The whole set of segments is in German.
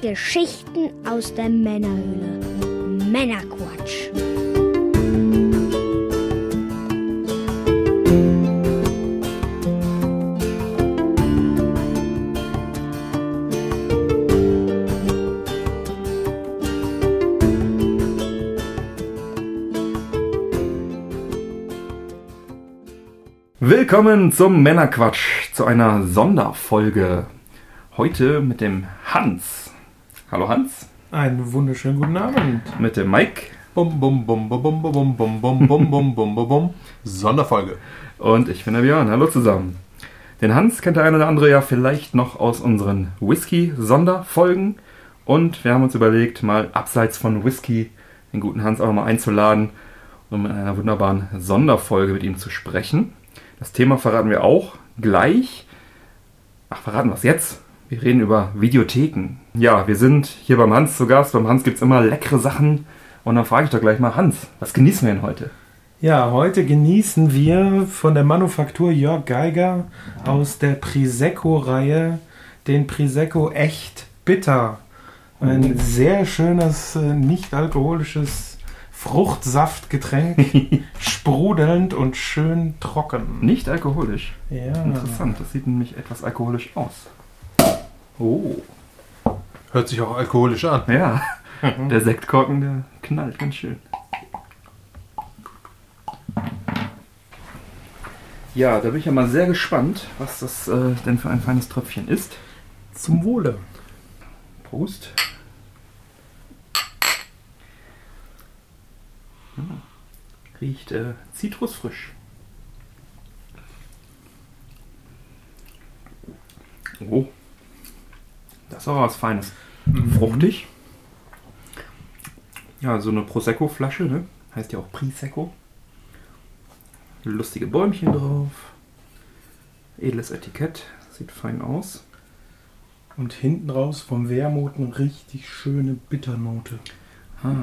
Geschichten aus der Männerhöhle. Männerquatsch. Willkommen zum Männerquatsch, zu einer Sonderfolge. Heute mit dem Hans. Hallo Hans. Einen wunderschönen guten Abend. Mit dem Mike. Bum, bum, bum, bum, bum, bum, bum, bum, bum, bum, bum, bum, bum. Sonderfolge. Und ich bin der Björn. Hallo zusammen. Den Hans kennt der eine oder andere ja vielleicht noch aus unseren Whisky-Sonderfolgen. Und wir haben uns überlegt, mal abseits von Whisky den guten Hans auch mal einzuladen, um in einer wunderbaren Sonderfolge mit ihm zu sprechen. Das Thema verraten wir auch gleich. Ach, verraten wir es jetzt? Wir reden über Videotheken. Ja, wir sind hier beim Hans zu Gast. Beim Hans gibt es immer leckere Sachen. Und dann frage ich doch gleich mal, Hans, was genießen wir denn heute? Ja, heute genießen wir von der Manufaktur Jörg Geiger aus der Prisecco-Reihe den Prisecco Echt Bitter. Ein Oh. sehr schönes, äh, nicht alkoholisches Fruchtsaftgetränk, sprudelnd und schön trocken. Nicht alkoholisch. Ja, Interessant, das sieht nämlich etwas alkoholisch aus. Oh, Hört sich auch alkoholisch an. ja. Der Sektkorken, der knallt ganz schön. Ja, da bin ich ja mal sehr gespannt, was das äh, denn für ein feines Tröpfchen ist. zum Wohle. Prost. Hm. Riecht äh, zitrusfrisch. Oh. Das ist aber was Feines. Fruchtig. Ja, so eine Prosecco-Flasche, ne? Heißt ja auch Prisecco. Lustige Bäumchen drauf. Edles Etikett. Sieht fein aus. Und hinten raus vom Wermut eine richtig schöne Bitternote. Ah.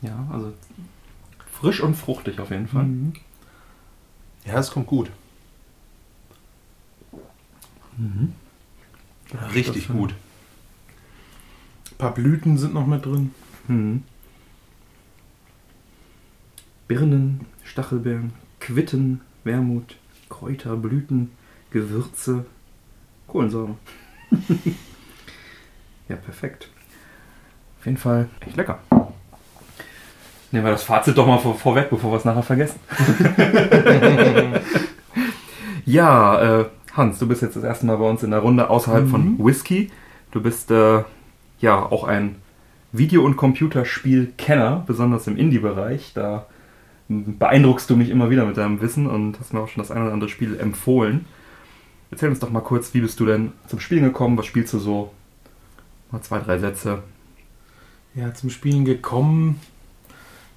Ja, also frisch und fruchtig auf jeden Fall. Mhm. Ja, es kommt gut. Richtig Das, äh, gut. Ein paar Blüten sind noch mit drin. Mhm. Birnen, Stachelbeeren, Quitten, Wermut, Kräuter, Blüten, Gewürze, Kohlensäure. ja, perfekt. Auf jeden Fall echt lecker. Nehmen wir das Fazit doch mal vor, vorweg, bevor wir es nachher vergessen. ja, äh, Hans, du bist jetzt das erste Mal bei uns in der Runde außerhalb von Whisky. Du bist äh, ja auch ein Video- und Computerspiel-Kenner, besonders im Indie-Bereich. Da beeindruckst du mich immer wieder mit deinem Wissen und hast mir auch schon das ein oder andere Spiel empfohlen. Erzähl uns doch mal kurz, wie bist du denn zum Spielen gekommen? Was spielst du so? Mal zwei, drei Sätze. Ja, zum Spielen gekommen,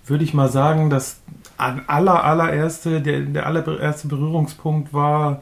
würde ich mal sagen, dass an aller, allererste, der, der allererste Berührungspunkt war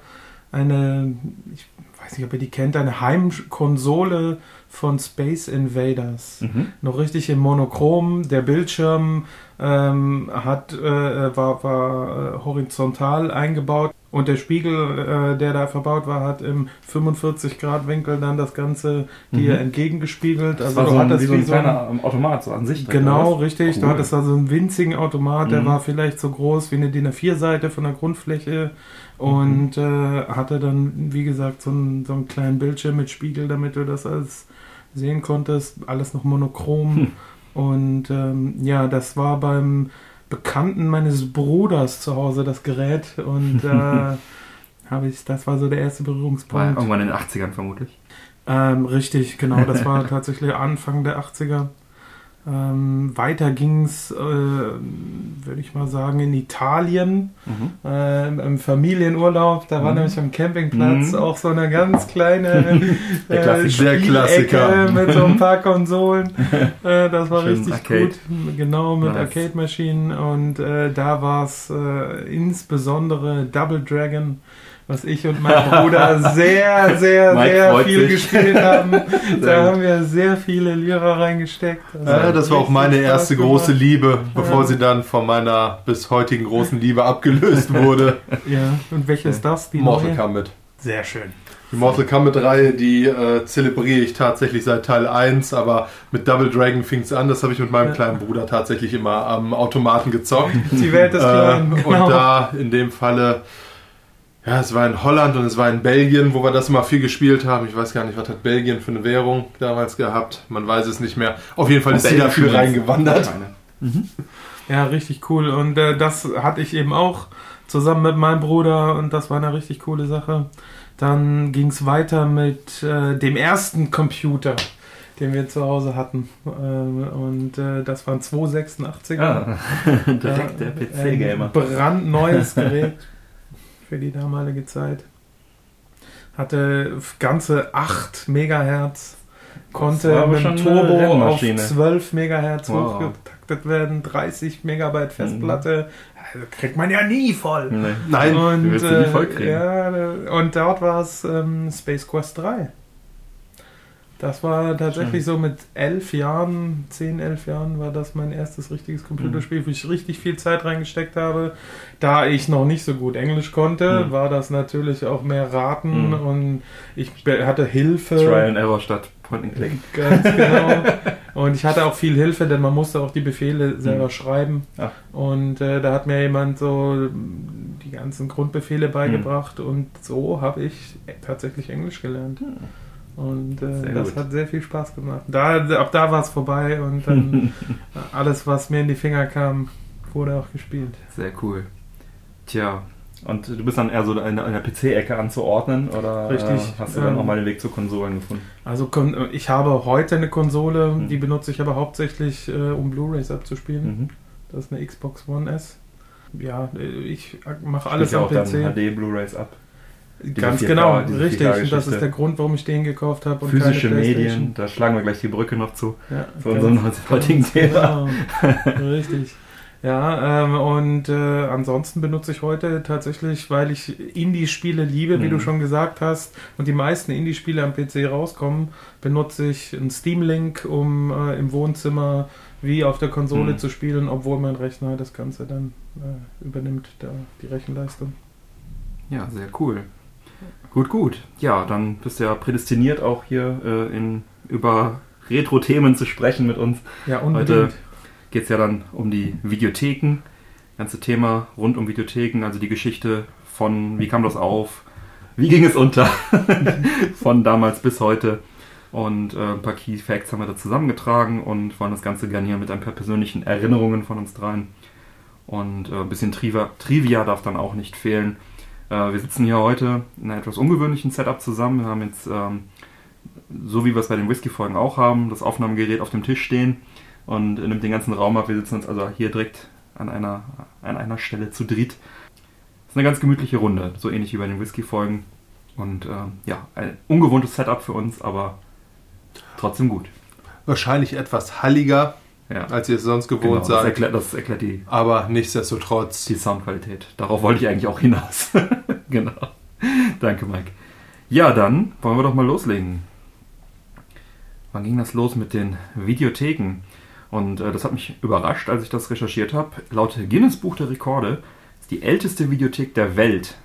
eine, ich weiß nicht, ob ihr die kennt, eine Heimkonsole von Space Invaders. Mhm. Noch richtig in Monochrom. Der Bildschirm ähm, hat, äh, war, war äh, horizontal eingebaut und der Spiegel, äh, der da verbaut war, hat im 45 Grad Winkel dann das Ganze dir Mhm. entgegengespiegelt. Das Also war du so ein, hattest wie so ein kleiner ähm, Automat, so an sich. Genau, richtig. Du Cool. hattest also einen winzigen Automat, der Mhm. war vielleicht so groß wie eine DIN A4-Seite von der Grundfläche und äh, hatte dann, wie gesagt, so einen, so einen kleinen Bildschirm mit Spiegel, damit du das alles sehen konntest. Alles noch monochrom. Und ähm, ja, das war beim Bekannten meines Bruders zu Hause das Gerät und äh, habe ich, das war so der erste War Berührungspunkt. irgendwann in den 80ern vermutlich. Ähm, richtig, genau. Das war tatsächlich Anfang der 80er. Ähm, weiter ging es, äh, würde ich mal sagen, in Italien Mhm. äh, im Familienurlaub. Da war Mhm. nämlich am Campingplatz Mhm. auch so eine ganz kleine äh, Klassiker. Klassiker. mit so ein paar Konsolen. Äh, das war Schön richtig Arcade. gut. Genau, mit Nice. Arcade-Maschinen. Und äh, da war es äh, insbesondere Double Dragon was ich und mein Bruder sehr, sehr, sehr viel sich. gespielt haben. Da haben wir sehr viele Lira reingesteckt. Also Ja, das war auch meine Spaß erste gemacht. große Liebe, bevor Ja. sie dann von meiner bis heutigen großen Liebe abgelöst wurde. Ja, und welche ist das? Die Mortal neue? Kombat. Sehr schön. Die Mortal Kombat Reihe, die äh, zelebriere ich tatsächlich seit Teil 1, aber mit Double Dragon fing es an. Das habe ich mit meinem Ja. kleinen Bruder tatsächlich immer am Automaten gezockt. Die Welt ist klein. Äh, genau. Und da in dem Falle, ja, es war in Holland und es war in Belgien, wo wir das immer viel gespielt haben. Ich weiß gar nicht, was hat Belgien für eine Währung damals gehabt. Man weiß es nicht mehr. Auf jeden Fall ist sie Belgien dafür zumindest. reingewandert. Meine. Ja, richtig cool. Und äh, das hatte ich eben auch zusammen mit meinem Bruder und das war eine richtig coole Sache. Dann ging es weiter mit äh, dem ersten Computer, den wir zu Hause hatten. Äh, und äh, das waren 286er. Ah, direkt der PC-Gamer. Brandneues Gerät für die damalige Zeit. Hatte ganze 8 Megahertz. Konnte mit dem Turbo auf Rennmaschine. 12 Megahertz Wow. hochgetaktet werden, 30 Megabyte Festplatte. Also kriegt man ja nie voll. Nee. Nein, Und, du nie äh, vollkriegen. ja, und dort war es ähm, Space Quest 3. Das war tatsächlich so mit elf Jahren, zehn, elf Jahren war das mein erstes richtiges Computerspiel, wo ich richtig viel Zeit reingesteckt habe. Da ich noch nicht so gut Englisch konnte, Mhm. war das natürlich auch mehr Raten Mhm. und ich hatte Hilfe. Trial and Error statt Point and Click. Ganz genau. Und ich hatte auch viel Hilfe, denn man musste auch die Befehle selber Mhm. schreiben. Ach. Und äh, da hat mir jemand so die ganzen Grundbefehle beigebracht und so habe ich tatsächlich Englisch gelernt. Und äh, das gut. hat sehr viel Spaß gemacht. Da, ab da war es vorbei und dann alles, was mir in die Finger kam, wurde auch gespielt. Sehr cool. Tja, und du bist dann eher so in der PC-Ecke anzuordnen oder Richtig, Äh, hast du dann ähm, auch mal den Weg zu Konsolen gefunden? Also kon ich habe heute eine Konsole, Mhm. die benutze ich aber hauptsächlich, äh, um Blu-rays abzuspielen. Mhm. Das ist eine Xbox One S. Ja, äh, ich mache alles am auch dann PC. HD Blu-rays ab. Ganz 4K, genau, richtig. Und das 4K-Geschichte. ist der Grund, warum ich den gekauft habe. Physische keine Medien, da schlagen wir gleich die Brücke noch zu. Ja, Für unseren heutigen Thema. Genau. richtig. Ja, ähm, und äh, ansonsten benutze ich heute tatsächlich, weil ich Indie-Spiele liebe, wie Mhm. du schon gesagt hast, und die meisten Indie-Spiele am PC rauskommen, benutze ich einen Steam-Link, um äh, im Wohnzimmer wie auf der Konsole Mhm. zu spielen, obwohl mein Rechner das Ganze dann äh, übernimmt, da, die Rechenleistung. Ja, sehr cool. Gut, gut. Ja, dann bist du ja prädestiniert, auch hier äh, in, über Retro-Themen zu sprechen mit uns. Ja, Heute unbedingt. geht es ja dann um die Videotheken. Ganze Thema rund um Videotheken, also die Geschichte von, wie kam das auf, wie ging es unter, von damals bis heute. Und äh, ein paar Key Facts haben wir da zusammengetragen und wollen das Ganze gerne hier mit ein paar persönlichen Erinnerungen von uns dreien. Und äh, ein bisschen Trivia, Trivia darf dann auch nicht fehlen. Äh, wir sitzen hier heute in einem etwas ungewöhnlichen Setup zusammen. Wir haben jetzt, ähm, so wie wir es bei den Whisky-Folgen auch haben, das Aufnahmegerät auf dem Tisch stehen und nimmt den ganzen Raum ab. Wir sitzen uns also hier direkt an einer, an einer Stelle zu dritt. Das ist eine ganz gemütliche Runde, so ähnlich wie bei den Whisky-Folgen. Und ähm, ja, ein ungewohntes Setup für uns, aber trotzdem gut. wahrscheinlich etwas halliger, Ja, als ihr es sonst genau, gewohnt das, seid. erklärt, das erklärt die, Aber nichtsdestotrotz. die Soundqualität. Darauf wollte ich eigentlich auch hinaus. genau. Danke, Mike. Ja, dann wollen wir doch mal loslegen. Wann ging das los mit den Videotheken? Und äh, das hat mich überrascht, als ich das recherchiert habe. Laut Guinness Buch der Rekorde ist die älteste Videothek der Welt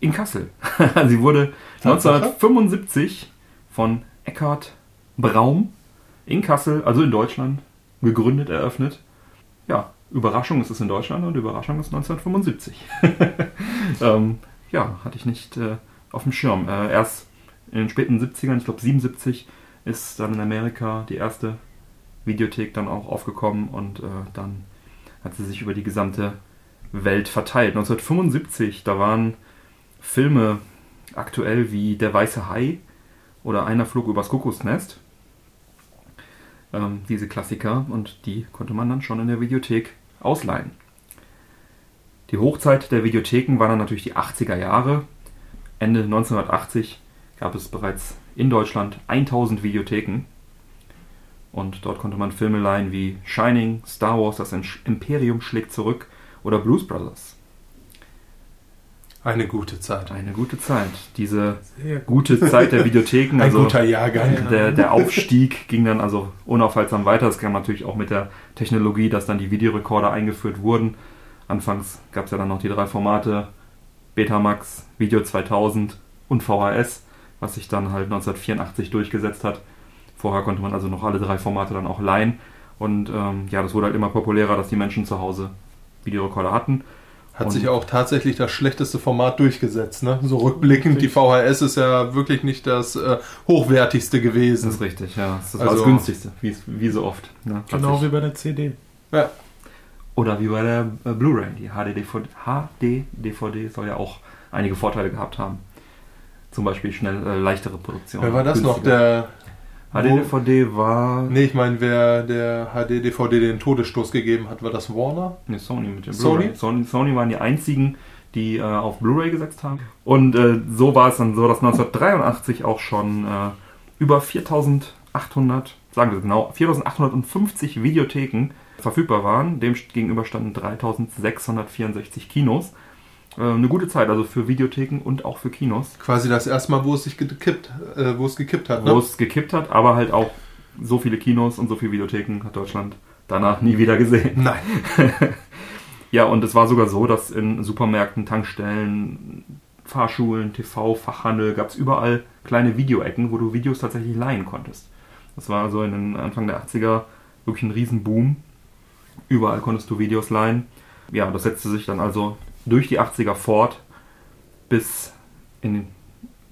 in Kassel. Sie wurde Tatsache? 1975 von Eckhard Braum in Kassel, also in Deutschland, gegründet, eröffnet. Ja, Überraschung ist es in Deutschland und Überraschung ist 1975. ähm, ja, hatte ich nicht äh, auf dem Schirm. Äh, erst in den späten 70ern, ich glaube 77, ist dann in Amerika die erste Videothek dann auch aufgekommen und äh, dann hat sie sich über die gesamte Welt verteilt. 1975, da waren Filme aktuell wie Der weiße Hai oder Einer flog übers Kuckucksnest. Ähm, diese Klassiker und die konnte man dann schon in der Videothek ausleihen. Die Hochzeit der Videotheken waren dann natürlich die 80er Jahre. Ende 1980 gab es bereits in Deutschland 1000 Videotheken. Und dort konnte man Filme leihen wie Shining, Star Wars, das Imperium schlägt zurück oder Blues Brothers. Eine gute Zeit. Eine gute Zeit. Diese gute Zeit der Videotheken. Ein Also guter Jahrgang. Ja. der, der Aufstieg ging dann also unaufhaltsam weiter. Das kam natürlich auch mit der Technologie, dass dann die Videorekorder eingeführt wurden. Anfangs gab es ja dann noch die drei Formate, Betamax, Video 2000 und VHS, was sich dann halt 1984 durchgesetzt hat. Vorher konnte man also noch alle drei Formate dann auch leihen. Und ähm, ja, das wurde halt immer populärer, dass die Menschen zu Hause Videorekorder hatten. Hat Und- sich auch tatsächlich das schlechteste Format durchgesetzt, ne? So rückblickend, die VHS ist ja wirklich nicht das äh, hochwertigste Das gewesen. ist richtig, ja. Das war Also- das günstigste, wie, wie so oft. Ne? Genau wie bei der CD. Ja. Oder wie bei der äh, Blu-ray. Die HD-DVD HD-DVD soll ja auch einige Vorteile gehabt haben. Zum Beispiel schnell äh, leichtere Produktion. Wer war das noch? günstiger. Der. HD-DVD war Nee, ich meine, wer der HD-DVD den Todesstoß gegeben hat, war das Warner? nee, Sony mit dem Sony? Blu-ray. Sony? Sony waren die einzigen, die äh, auf Blu-ray gesetzt haben. Und äh, so war es dann so, dass 1983 auch schon äh, über 4800, sagen wir es genau, 4850 Videotheken verfügbar waren. Dem gegenüber standen 3664 Kinos. Äh, eine gute Zeit, also für Videotheken und auch für Kinos. Quasi das erste Mal, wo es sich gekippt, äh, wo es gekippt hat, wo ne? es gekippt hat, aber halt auch so viele Kinos und so viele Videotheken hat Deutschland danach nie wieder gesehen. Nein. Ja, und es war sogar so, dass in Supermärkten, Tankstellen, Fahrschulen, TV, Fachhandel gab es überall kleine Videoecken, wo du Videos tatsächlich leihen konntest. Das war also in den Anfang der 80er wirklich ein Riesenboom. Überall konntest du Videos leihen. Ja, das setzte sich dann also durch die 80er fort bis in, den-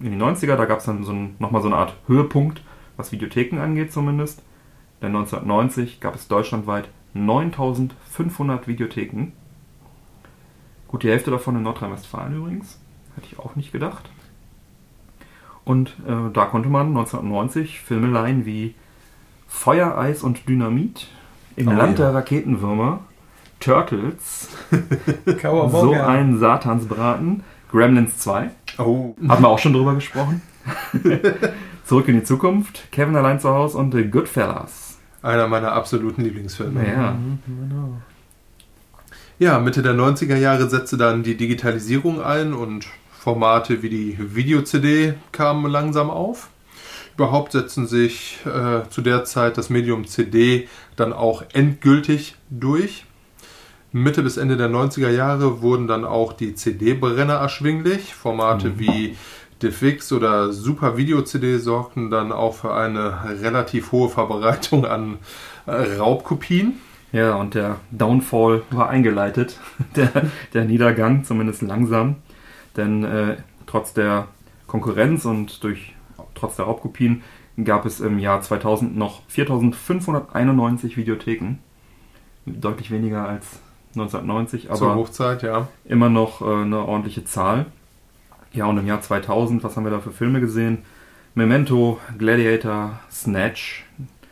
in die 90er. Da gab es dann so ein, nochmal so eine Art Höhepunkt, was Videotheken angeht zumindest. Denn 1990 gab es deutschlandweit 9500 Videotheken. Gut, die Hälfte davon in Nordrhein-Westfalen übrigens. Hätte ich auch nicht gedacht. Und äh, da konnte man 1990 Filme leihen wie Feuer, Eis und Dynamit, Im Oh, Land ja. der Raketenwürmer, Turtles, so ein Satansbraten, Gremlins 2, Oh. haben wir auch schon drüber gesprochen. Zurück in die Zukunft, Kevin allein zu Hause und The Goodfellas. Einer meiner absoluten Lieblingsfilme. Ja. Ja, Mitte der 90er Jahre setzte dann die Digitalisierung ein und Formate wie die Video-CD kamen langsam auf. Überhaupt setzten sich äh, zu der Zeit das Medium CD dann auch endgültig durch. Mitte bis Ende der 90er Jahre wurden dann auch die CD-Brenner erschwinglich. Formate wie DivX oder Super Video CD sorgten dann auch für eine relativ hohe Verbreitung an äh, Raubkopien. Ja, und der Downfall war eingeleitet. Der, der Niedergang, zumindest langsam. Denn äh, trotz der Konkurrenz und durch, trotz der Raubkopien gab es im Jahr 2000 noch 4591 Videotheken. Deutlich weniger als 1990, Zur aber Hochzeit, ja. immer noch äh, eine ordentliche Zahl. Ja, und im Jahr 2000, was haben wir da für Filme gesehen? Memento, Gladiator, Snatch,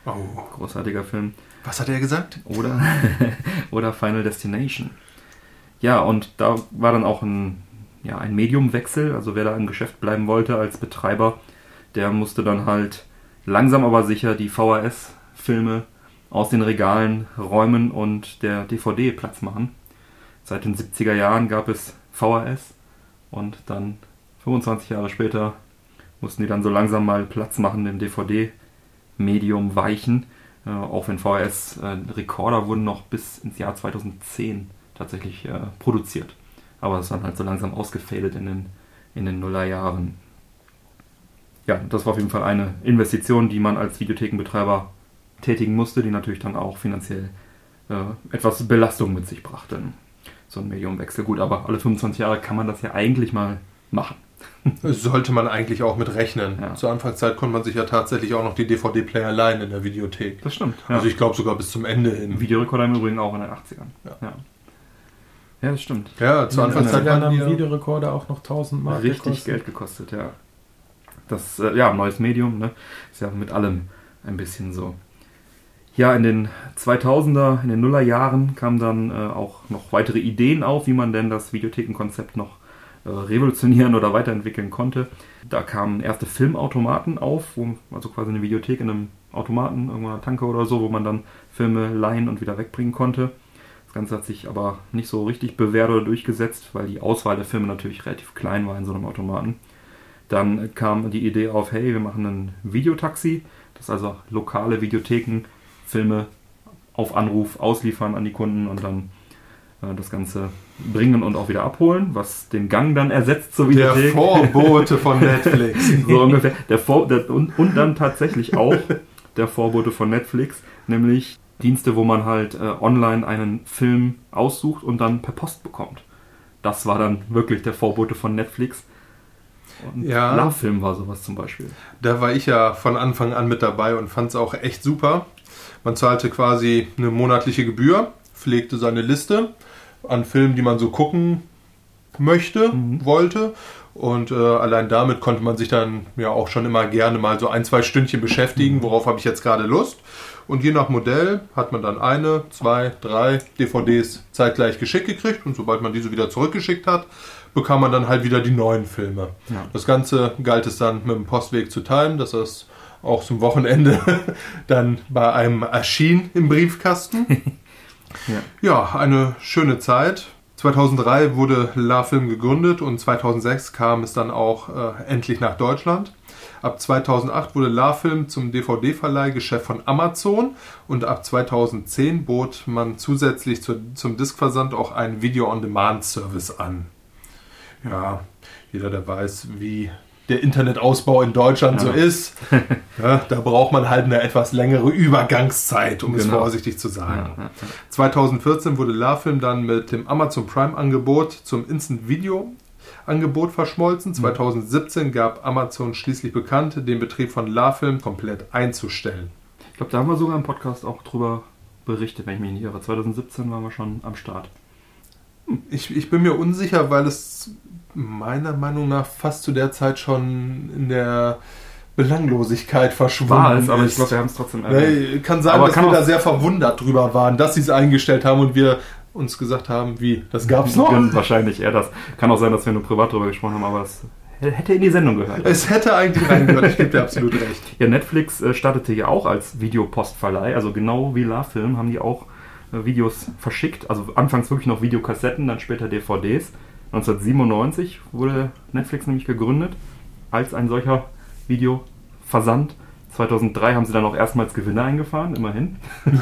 Oh. großartiger Film. Was hat er gesagt? Oder, oder Final Destination. Ja, und da war dann auch ein, ja, ein Mediumwechsel. Also wer da im Geschäft bleiben wollte als Betreiber, der musste dann halt langsam aber sicher die VHS-Filme aus den Regalen räumen und der DVD Platz machen. Seit den 70er Jahren gab es VHS und dann 25 Jahre später mussten die dann so langsam mal Platz machen, dem DVD-Medium weichen. Äh, auch wenn VHS-Rekorder wurden noch bis ins Jahr 2010 tatsächlich äh, produziert. Aber es dann halt so langsam ausgefadet in den, in den Nullerjahren. Ja, das war auf jeden Fall eine Investition, die man als Videothekenbetreiber tätigen musste, die natürlich dann auch finanziell äh, etwas Belastung mit sich brachte. So ein Mediumwechsel. Gut, aber alle 25 Jahre kann man das ja eigentlich mal machen. Sollte man eigentlich auch mit rechnen. Ja. Zur Anfangszeit konnte man sich ja tatsächlich auch noch die DVD-Player leihen in der Videothek. Das stimmt. Ja. Also ich glaube sogar bis zum Ende hin. Videorekorder im Übrigen auch in den 80ern. Ja. Ja, ja das stimmt. Ja, zur Anfangszeit 80ern waren haben die Videorekorder auch noch 1000 Mark richtig gekostet. Geld gekostet, ja. Das, äh, ja, neues Medium, ne? Ist ja mit allem ein bisschen so. Ja, in den 2000er, in den Nullerjahren kamen dann äh, auch noch weitere Ideen auf, wie man denn das Videothekenkonzept noch äh, revolutionieren oder weiterentwickeln konnte. Da kamen erste Filmautomaten auf, wo, also quasi eine Videothek in einem Automaten, irgendeiner Tanke oder so, wo man dann Filme leihen und wieder wegbringen konnte. Das Ganze hat sich aber nicht so richtig bewährt oder durchgesetzt, weil die Auswahl der Filme natürlich relativ klein war in so einem Automaten. Dann kam die Idee auf, hey, wir machen ein Videotaxi, das also lokale Videotheken Filme auf Anruf ausliefern an die Kunden und dann äh, das Ganze bringen und auch wieder abholen, was den Gang dann ersetzt zur Der Videothek. Vorbote von Netflix. so ungefähr. Der Vor der, und, und dann tatsächlich auch der Vorbote von Netflix, nämlich Dienste, wo man halt äh, online einen Film aussucht und dann per Post bekommt. Das war dann wirklich der Vorbote von Netflix. Und Ja. Love-Film war sowas zum Beispiel. Da war ich ja von Anfang an mit dabei und fand es auch echt super. Man zahlte quasi eine monatliche Gebühr, pflegte seine Liste an Filmen, die man so gucken möchte, wollte. Und äh, allein damit konnte man sich dann ja auch schon immer gerne mal so ein, zwei Stündchen beschäftigen, worauf habe ich jetzt gerade Lust. Und je nach Modell hat man dann eine, zwei, drei DVDs zeitgleich geschickt gekriegt. Und sobald man diese wieder zurückgeschickt hat, bekam man dann halt wieder die neuen Filme. Ja. Das Ganze galt es dann mit dem Postweg zu teilen, dass das auch zum Wochenende dann bei einem erschien im Briefkasten. Ja. Ja, eine schöne Zeit. 2003 wurde La Film gegründet und 2006 kam es dann auch äh, endlich nach Deutschland. Ab 2008 wurde La Film zum DVD-Verleihgeschäft von Amazon und ab 2010 bot man zusätzlich zu, zum Diskversand auch einen Video-on-Demand-Service an. Ja, jeder, der weiß, wie der Internetausbau in Deutschland so Ja. ist, ja, da braucht man halt eine etwas längere Übergangszeit, um es Genau. vorsichtig zu sagen. Ja, ja, 2014 wurde LaFilm dann mit dem Amazon Prime Angebot zum Instant Video Angebot verschmolzen. 2017 gab Amazon schließlich bekannt, den Betrieb von LaFilm komplett einzustellen. Ich glaube, da haben wir sogar im Podcast auch drüber berichtet, wenn ich mich nicht irre. 2017 waren wir schon am Start. Ich, ich bin mir unsicher, weil es meiner Meinung nach fast zu der Zeit schon in der Belanglosigkeit verschwunden War es, aber ich glaube, wir haben es trotzdem erwähnt. Kann sein, Aber dass kann wir da sehr verwundert drüber waren, dass sie es eingestellt haben und wir uns gesagt haben, wie, das gab's noch? Gen- Wahrscheinlich eher das. Kann auch sein, dass wir nur privat drüber gesprochen haben, aber es hätte in die Sendung gehört. Es hätte eigentlich reingehört, ich gebe dir absolut recht. Ja, Netflix äh, startete ja auch als Videopostverleih, also genau wie La Film haben die auch äh, Videos verschickt. Also anfangs wirklich noch Videokassetten, dann später DVDs. 1997 wurde Netflix nämlich gegründet als ein solcher Videoversand. 2003 haben sie dann auch erstmals Gewinne eingefahren, immerhin.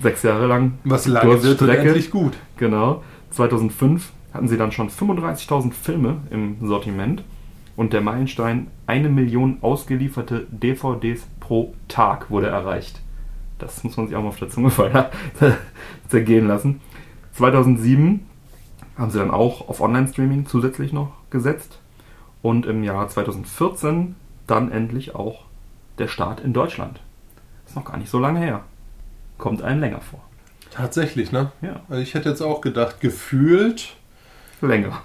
Sechs Jahre lang. Was lange wird, endlich gut. Genau. 2005 hatten sie dann schon 35.000 Filme im Sortiment und der Meilenstein eine Million ausgelieferte DVDs pro Tag wurde erreicht. Das muss man sich auch mal auf der Zunge fallen, zergehen lassen. 2007 haben sie dann auch auf Online-Streaming zusätzlich noch gesetzt und im Jahr 2014 dann endlich auch der Start in Deutschland. Ist noch gar nicht so lange her. Kommt einem länger vor. Tatsächlich, ne? Ja, Also ich hätte jetzt auch gedacht, gefühlt länger.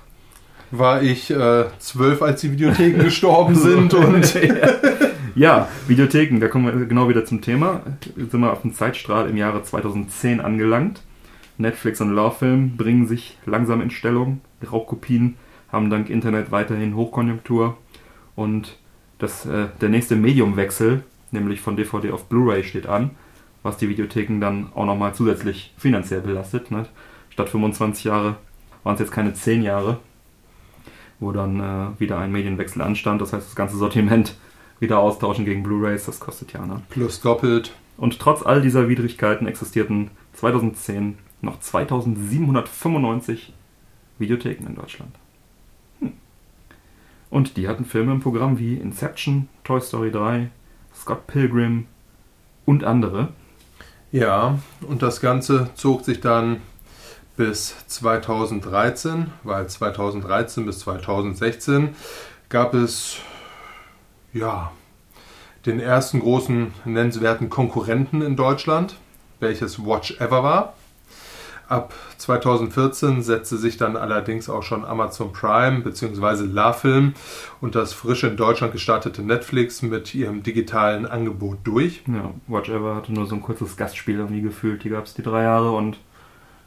war ich äh, zwölf, als die Videotheken gestorben sind und Ja, Videotheken, da kommen wir genau wieder zum Thema. Jetzt sind wir auf dem Zeitstrahl im Jahre 2010 angelangt. Netflix und Lawfilm bringen sich langsam in Stellung. Raubkopien haben dank Internet weiterhin Hochkonjunktur. Und das, äh, der nächste Mediumwechsel, nämlich von DVD auf Blu-ray, steht an, was die Videotheken dann auch nochmal zusätzlich finanziell belastet. Ne? Statt 25 Jahre waren es jetzt keine 10 Jahre, wo dann äh, wieder ein Medienwechsel anstand. Das heißt, das ganze Sortiment wieder austauschen gegen Blu-rays, das kostet ja. Ne? plus doppelt. Und trotz all dieser Widrigkeiten existierten 2010 noch 2795 Videotheken in Deutschland. Hm. Und die hatten Filme im Programm wie Inception, Toy Story 3, Scott Pilgrim und andere. Ja, und das Ganze zog sich dann bis 2013, weil 2013 bis 2016 gab es ja den ersten großen nennenswerten Konkurrenten in Deutschland, welches Watch Ever war. Ab 2014 setzte sich dann allerdings auch schon Amazon Prime bzw. LaFilm und das frisch in Deutschland gestartete Netflix mit ihrem digitalen Angebot durch. Ja, Watch Ever hatte nur so ein kurzes Gastspiel irgendwie gefühlt. Die gab es die drei Jahre und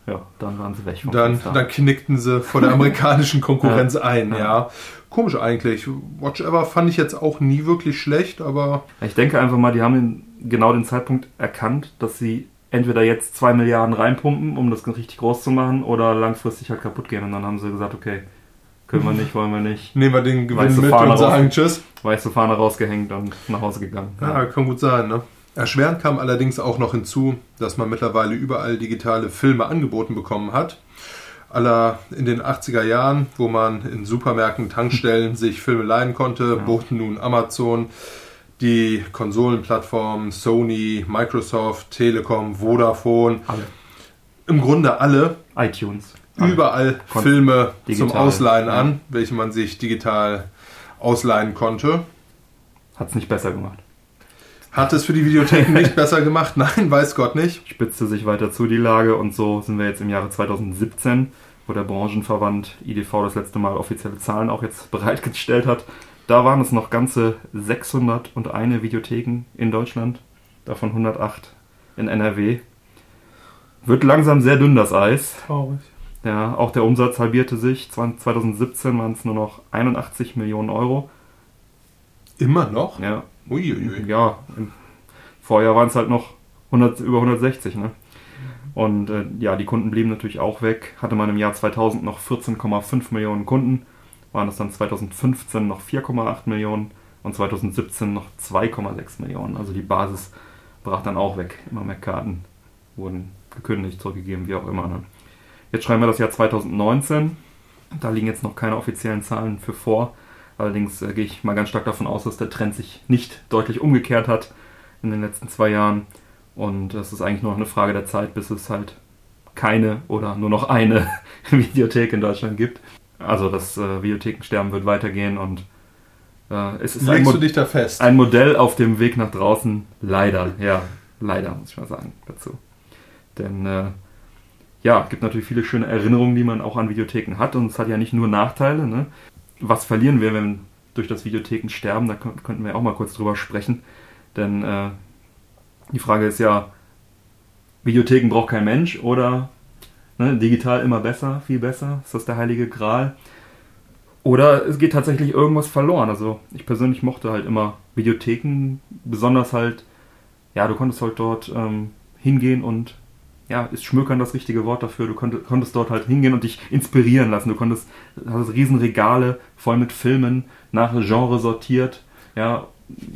ja, dann waren sie weg. Dann, dann knickten sie vor der amerikanischen Konkurrenz ein, Ja. ja. Komisch eigentlich. Watch Ever fand ich jetzt auch nie wirklich schlecht, aber Ich denke einfach mal, die haben genau den Zeitpunkt erkannt, dass sie entweder jetzt zwei Milliarden reinpumpen, um das richtig groß zu machen, oder langfristig halt kaputt gehen. Und dann haben sie gesagt, okay, können wir nicht, wollen wir nicht. nehmen wir den Gewinn Weiße mit Fahne und sagen raus. Tschüss. Weiße Fahne rausgehängt und nach Hause gegangen. Ja, kann gut sein, ne? Erschwerend kam allerdings auch noch hinzu, dass man mittlerweile überall digitale Filme angeboten bekommen hat. aller in den 80er Jahren, wo man in Supermärkten, Tankstellen sich Filme leihen konnte, Ja. boten nun Amazon, die Konsolenplattformen Sony, Microsoft, Telekom, Vodafone, Alle. im Grunde alle iTunes. Alle. überall Kon- Filme digital, zum Ausleihen ja. an, welche man sich digital ausleihen konnte. Hat es nicht besser gemacht. Hat es für die Videotheken nicht besser gemacht? Nein, weiß Gott nicht. Spitzte sich weiter zu die Lage und so sind wir jetzt im Jahre 2017, wo der Branchenverband IDV das letzte Mal offizielle Zahlen auch jetzt bereitgestellt hat. Da waren es noch ganze 601 Videotheken in Deutschland, davon 108 in NRW. Wird langsam sehr dünn das Eis. Traurig. Ja, auch der Umsatz halbierte sich. 2017 waren es nur noch 81 Millionen Euro. Immer noch? Ja, Uiuiui. ja, im Vorjahr waren es halt noch 100, über 160, ne? Und äh, ja, die Kunden blieben natürlich auch weg. Hatte man im Jahr 2000 noch 14,5 Millionen Kunden, waren es dann 2015 noch 4,8 Millionen und 2017 noch 2,6 Millionen. Also die Basis brach dann auch weg. Immer mehr Karten wurden gekündigt, zurückgegeben, wie auch immer. Ne? Jetzt schreiben wir das Jahr 2019. Da liegen jetzt noch keine offiziellen Zahlen für vor. Allerdings äh, gehe ich mal ganz stark davon aus, dass der Trend sich nicht deutlich umgekehrt hat in den letzten zwei Jahren. Und das ist eigentlich nur noch eine Frage der Zeit, bis es halt keine oder nur noch eine Videothek in Deutschland gibt. Also das äh, Videothekensterben wird weitergehen und äh, es ist ein, Legst Mo du dich da fest? ein Modell auf dem Weg nach draußen. Leider, ja, leider muss ich mal sagen dazu. Denn äh, ja, gibt natürlich viele schöne Erinnerungen, die man auch an Videotheken hat und es hat ja nicht nur Nachteile. Ne? Was verlieren wir, wenn durch das Videotheken sterben? Da könnt- könnten wir auch mal kurz drüber sprechen. Denn äh, die Frage ist ja, Videotheken braucht kein Mensch oder ne, digital immer besser, viel besser? Ist das der heilige Gral? Oder es geht tatsächlich irgendwas verloren. Also ich persönlich mochte halt immer Videotheken, besonders halt, ja, du konntest halt dort ähm, hingehen und ja, ist schmökern das richtige Wort dafür. Du konntest, konntest dort halt hingehen und dich inspirieren lassen. Du konntest, hattest riesen Regale voll mit Filmen, nach Genre sortiert, ja.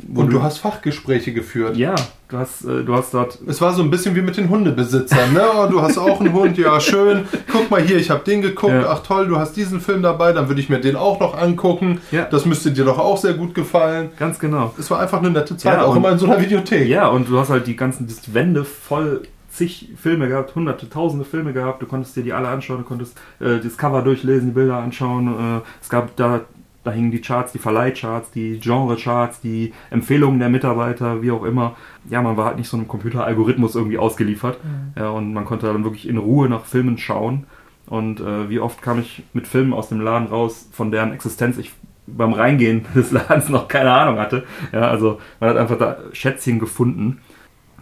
Wo Und du hast Fachgespräche geführt. ja, du hast, äh, du hast dort Es war so ein bisschen wie mit den Hundebesitzern, ne? Oh, du hast auch einen Hund, ja schön. Guck mal hier, ich habe den geguckt. Ja. Ach toll, du hast diesen Film dabei, dann würde ich mir den auch noch angucken. Ja. Das müsste dir doch auch sehr gut gefallen. ganz genau. Es war einfach eine nette Zeit, Ja, auch und- immer in so einer Videothek. Ja, und du hast halt die ganzen die Wände voll zig Filme gehabt, hunderte, tausende Filme gehabt. Du konntest dir die alle anschauen, du konntest äh, das Cover durchlesen, die Bilder anschauen. Äh, es gab da, da hingen die Charts, die Verleihcharts, die Genre-Charts, die Empfehlungen der Mitarbeiter, wie auch immer. Ja, man war halt nicht so einem Computeralgorithmus irgendwie ausgeliefert. Ja, und man konnte dann wirklich in Ruhe nach Filmen schauen. Und äh, wie oft kam ich mit Filmen aus dem Laden raus, von deren Existenz ich beim Reingehen des Ladens noch keine Ahnung hatte. Ja, also man hat einfach da Schätzchen gefunden.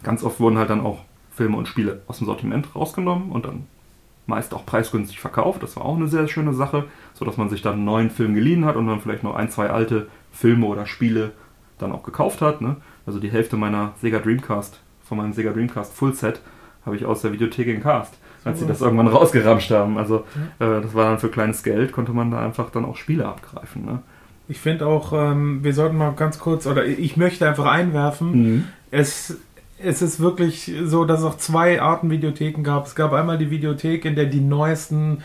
Ganz oft wurden halt dann auch Filme und Spiele aus dem Sortiment rausgenommen und dann meist auch preisgünstig verkauft. Das war auch eine sehr schöne Sache, sodass man sich dann einen neuen Film geliehen hat und dann vielleicht noch ein, zwei alte Filme oder Spiele dann auch gekauft hat. Ne? Also die Hälfte meiner Sega Dreamcast, von meinem Sega Dreamcast Full Set, habe ich aus der Videothek in Cast, als sie das irgendwann rausgeramscht haben. Also äh, das war dann für kleines Geld, konnte man da einfach dann auch Spiele abgreifen. Ne? Ich finde auch, ähm, wir sollten mal ganz kurz, oder ich möchte einfach einwerfen, es, es ist wirklich so, dass es auch zwei Arten Videotheken gab. Es gab einmal die Videothek, in der die neuesten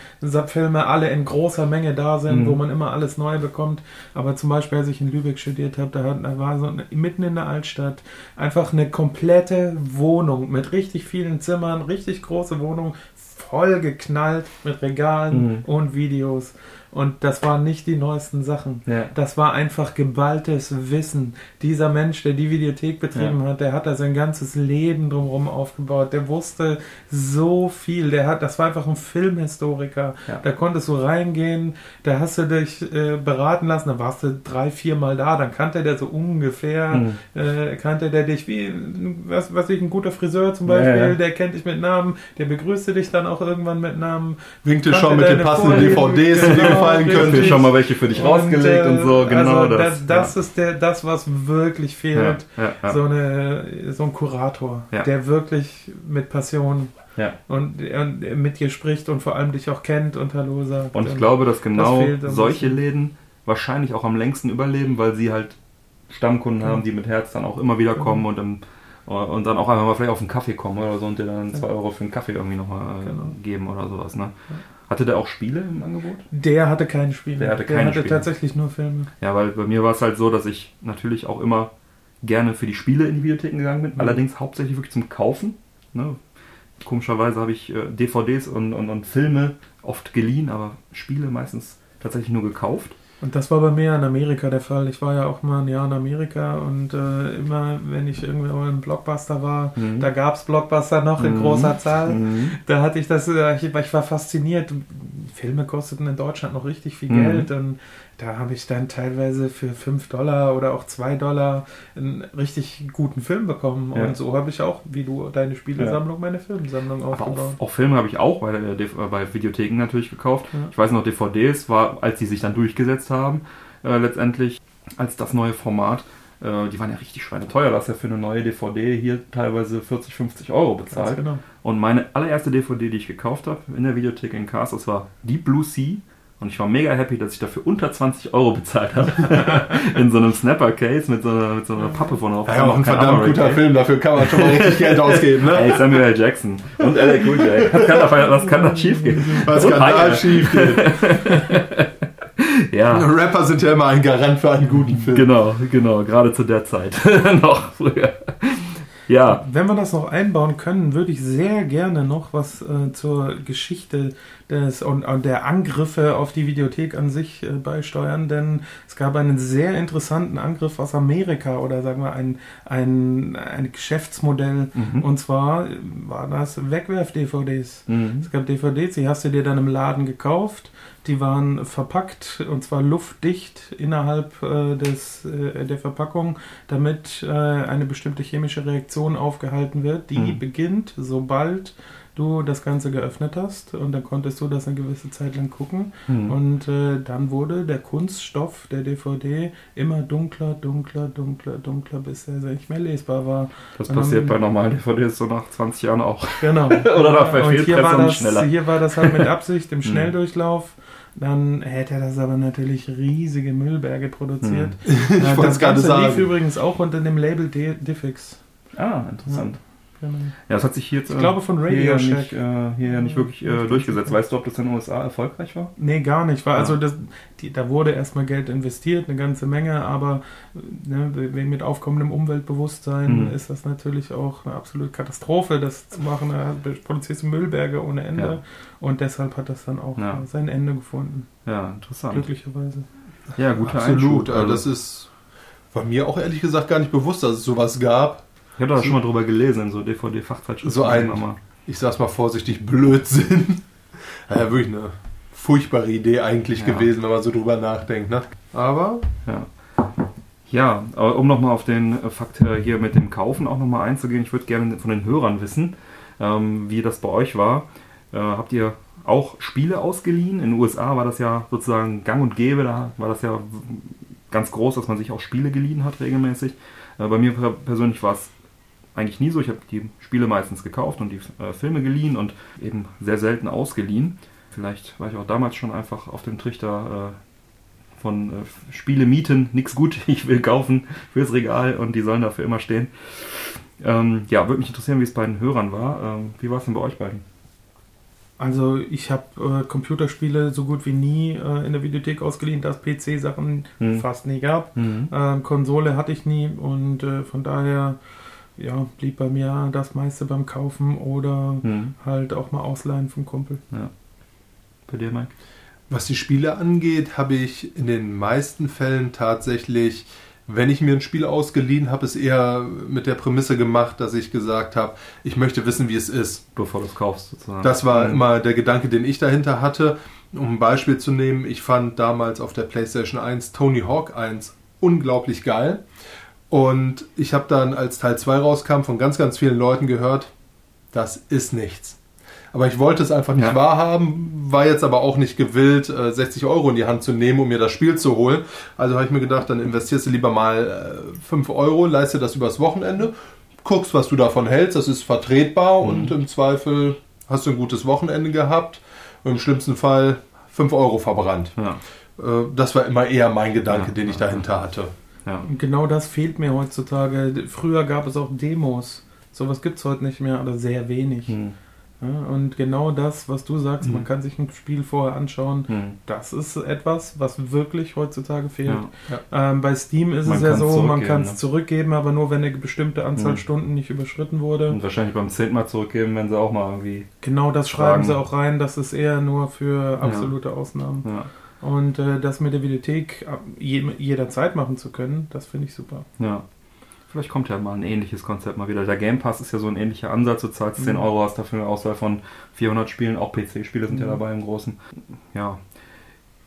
Filme alle in großer Menge da sind, Mhm. wo man immer alles neu bekommt. Aber zum Beispiel, als ich in Lübeck studiert habe, da, hat- da war so eine, mitten in der Altstadt einfach eine komplette Wohnung mit richtig vielen Zimmern, richtig große Wohnung, voll geknallt mit Regalen Mhm. und Videos. Und das waren nicht die neuesten Sachen. Ja. Das war einfach geballtes Wissen. Dieser Mensch, der die Videothek betrieben hat, der hat da sein ganzes Leben drumherum aufgebaut. Der wusste so viel. Der hat, das war einfach ein Filmhistoriker. Ja. Da konntest du reingehen, da hast du dich äh, beraten lassen, da warst du drei, vier Mal da, dann kannte der so ungefähr, Mhm. äh, kannte der dich wie, was, was ich, ein guter Friseur zum Ja, Beispiel, ja. der kennt dich mit Namen, der begrüßte dich dann auch irgendwann mit Namen. Winkte schon mit den passenden DVDs, die genau, gefallen richtig. Schon mal welche für dich rausgelegt und, äh, so, genau also das. Das, das ist der, das, was wirklich ja. fehlt. Ja, ja, So, eine, so ein Kurator, Ja. der wirklich mit Passion ja. und, und mit dir spricht und vor allem dich auch kennt und Hallo sagt. Und ich glaube, dass genau ein solche. Läden wahrscheinlich auch am längsten überleben, weil sie halt Stammkunden Genau. haben, die mit Herz dann auch immer wieder kommen und dann, und dann auch einfach mal vielleicht auf einen Kaffee kommen oder so und dir dann Ja. zwei Euro für einen Kaffee irgendwie nochmal Genau. geben oder sowas. Ne? Hatte der auch Spiele im Angebot? Der hatte keine Spiele. Der hatte keine Spiele. tatsächlich nur Filme. Ja, weil bei mir war es halt so, dass ich natürlich auch immer gerne für die Spiele in die Videotheken gegangen bin. Mhm. Allerdings hauptsächlich wirklich zum Kaufen. Ne? Komischerweise habe ich äh, DVDs und, und, und Filme oft geliehen, aber Spiele meistens tatsächlich nur gekauft. Und das war bei mir in Amerika der Fall. Ich war ja auch mal ein Jahr in Amerika und äh, immer, wenn ich irgendwo im Blockbuster war, Mhm. da gab es Blockbuster noch in Mhm. großer Zahl. Mhm. Da hatte ich das, äh, ich, ich war fasziniert. Filme kosteten in Deutschland noch richtig viel Mhm. Geld und da habe ich dann teilweise für 5 Dollar oder auch 2 Dollar einen richtig guten Film bekommen. Ja. Und so habe ich auch, wie du deine Spielesammlung, meine Filmsammlung Aber aufgebaut. auch, auch Filme habe ich auch bei, äh, äh, bei Videotheken natürlich gekauft. Ja. Ich weiß noch, DVDs war, als die sich dann durchgesetzt haben, äh, letztendlich als das neue Format. Äh, die waren ja richtig schweineteuer. Du hast ja für eine neue DVD hier teilweise 40, 50 Euro bezahlt. genau. Und meine allererste DVD, die ich gekauft habe in der Videothek in Cars, das war Deep Blue Sea. Und ich war mega happy, dass ich dafür unter 20 Euro bezahlt habe. in so einem Snapper-Case mit so einer, mit so einer Pappe von drauf. Ja, auch ein verdammt guter Case. Film, dafür kann man schon mal richtig Geld ausgeben, Ey, ne? Samuel L. Jackson und LA Cool J. Was kann da, was kann da schief gehen? Was Und kann da Haie. schief gehen? Ja, Rapper sind ja immer ein Garant für einen guten Film. genau, genau. Gerade zu der Zeit. noch früher. Ja, Wenn wir das noch einbauen können, würde ich sehr gerne noch was äh, zur Geschichte des und, und der Angriffe auf die Videothek an sich äh, beisteuern, denn es gab einen sehr interessanten Angriff aus Amerika oder sagen wir ein, ein, ein Geschäftsmodell Mhm. und zwar war das Wegwerf-DVDs. Mhm. Es gab DVDs, die hast du dir dann im Laden gekauft. Die waren verpackt und zwar luftdicht innerhalb äh, des, äh, der Verpackung, damit äh, eine bestimmte chemische Reaktion aufgehalten wird, die Mhm. beginnt, sobald du das Ganze geöffnet hast. Und dann konntest du das eine gewisse Zeit lang gucken. Mhm. Und äh, dann wurde der Kunststoff der DVD immer dunkler, dunkler, dunkler, dunkler, bis er nicht mehr lesbar war. Das Und passiert bei normalen DVDs so nach 20 Jahren auch. Genau. Oder noch bei und hier war, das, schneller. hier war das halt mit Absicht im Mhm. Schnelldurchlauf. Dann hätte das aber natürlich riesige Müllberge produziert. Mhm. Ich Äh, das Ganze lief übrigens auch unter dem Label D- Diffix. Ah, interessant. Genau. Ja, das hat sich hier jetzt Ich äh, glaube von hier, Radio ja Shack. nicht, äh, hier ja nicht wirklich äh, durchgesetzt. Weißt du, ob das in den USA erfolgreich war? Nee, gar nicht. War Ja. also das, die, da wurde erstmal Geld investiert, eine ganze Menge, aber ne, mit aufkommendem Umweltbewusstsein Mhm. ist das natürlich auch eine absolute Katastrophe, das zu machen. Da produzierst du Müllberge ohne Ende Ja. und deshalb hat das dann auch Ja. äh, sein Ende gefunden, Ja, interessant. glücklicherweise. Ja, guter Absolut. Einschub. Also Also, das ist war mir auch ehrlich gesagt gar nicht bewusst, dass es sowas gab. Ich habe da schon mal drüber gelesen, in so DVD-Fachzeitschriften. So ein- Ich sag's mal vorsichtig, Blödsinn. Ja, wirklich eine furchtbare Idee eigentlich Ja. gewesen, wenn man so drüber nachdenkt. Ne? Aber Ja. Ja, aber um nochmal auf den Fakt äh, hier mit dem Kaufen auch nochmal einzugehen, ich würde gerne von den Hörern wissen, ähm, wie das bei euch war. Äh, habt ihr auch Spiele ausgeliehen? In den USA war das ja sozusagen gang und gäbe, da war das ja ganz groß, dass man sich auch Spiele geliehen hat regelmäßig. Äh, bei mir per- persönlich war es eigentlich nie so. Ich habe die Spiele meistens gekauft und die äh, Filme geliehen und eben sehr selten ausgeliehen. Vielleicht war ich auch damals schon einfach auf dem Trichter äh, von äh, Spiele mieten, nix gut, ich will kaufen fürs Regal und die sollen dafür immer stehen. Ähm, ja, würde mich interessieren, wie es bei den Hörern war. Ähm, wie war es denn bei euch beiden? Also ich habe äh, Computerspiele so gut wie nie äh, in der Videothek ausgeliehen, da es PC-Sachen Hm. fast nie gab. Ähm, Konsole hatte ich nie und äh, von daher ja, blieb bei mir das meiste beim Kaufen oder Hm. halt auch mal ausleihen vom Kumpel. Bei dir, Mike? was die Spiele angeht, habe ich in den meisten Fällen tatsächlich, wenn ich mir ein Spiel ausgeliehen habe, es eher mit der Prämisse gemacht, dass ich gesagt habe, ich möchte wissen, wie es ist. Bevor du es kaufst, sozusagen. Das war Hm. immer der Gedanke, den ich dahinter hatte. Um ein Beispiel zu nehmen, ich fand damals auf der PlayStation 1 Tony Hawk 1 unglaublich geil. Und ich habe dann, als Teil 2 rauskam, von ganz, ganz vielen Leuten gehört, das ist nichts. Aber ich wollte es einfach nicht Ja. wahrhaben, war jetzt aber auch nicht gewillt, äh, 60 Euro in die Hand zu nehmen, um mir das Spiel zu holen. Also habe ich mir gedacht, dann investierst du lieber mal äh, 5 Euro, leist dir das übers Wochenende, guckst, was du davon hältst, das ist vertretbar Mhm. und im Zweifel hast du ein gutes Wochenende gehabt und im schlimmsten Fall 5 Euro verbrannt. Ja, Äh, Das war immer eher mein Gedanke, Ja, den ich dahinter hatte. Ja. Und genau das fehlt mir heutzutage. Früher gab es auch Demos. Sowas gibt es heute nicht mehr oder sehr wenig. Hm. Ja, und genau das, was du sagst, Mhm. man kann sich ein Spiel vorher anschauen, Hm. das ist etwas, was wirklich heutzutage fehlt. Ja. Ähm, bei Steam ist Man es ja so, man kann es ne? zurückgeben, aber nur wenn eine bestimmte Anzahl Mhm. Stunden nicht überschritten wurde. Und wahrscheinlich beim zehnten Mal zurückgeben, wenn sie auch mal irgendwie. Genau das schreiben sie auch rein, das ist eher nur für absolute Ausnahmen. Ja. Und äh, das mit der Videothek je, jederzeit machen zu können, das finde ich super. Ja. Vielleicht kommt ja mal ein ähnliches Konzept mal wieder. Der Game Pass ist ja so ein ähnlicher Ansatz. Du zahlst 10 Mhm. Euro, hast dafür eine Auswahl von 400 Spielen. Auch PC-Spiele sind ja Mhm. dabei im Großen. Ja,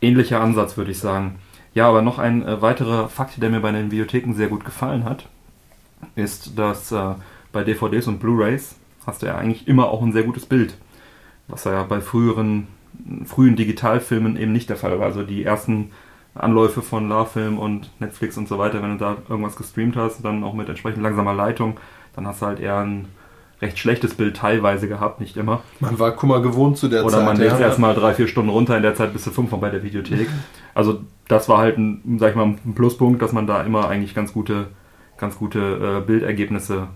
ähnlicher Ansatz, würde ich sagen. Ja, aber noch ein äh, weiterer Fakt, der mir bei den Videotheken sehr gut gefallen hat, ist, dass äh, bei DVDs und Blu-rays hast du ja eigentlich immer auch ein sehr gutes Bild. Was ja bei früheren, frühen Digitalfilmen eben nicht der Fall war. Also die ersten Anläufe von LaFilm und Netflix und so weiter, wenn du da irgendwas gestreamt hast, dann auch mit entsprechend langsamer Leitung, dann hast du halt eher ein recht schlechtes Bild teilweise gehabt, nicht immer. Man war Kummer gewohnt zu der Oder Zeit. man lädt ja. erstmal drei, vier Stunden runter, in der Zeit bist du fünfmal bei der Videothek. Also das war halt ein, sag ich mal, ein Pluspunkt, dass man da immer eigentlich ganz gute, ganz gute äh, Bildergebnisse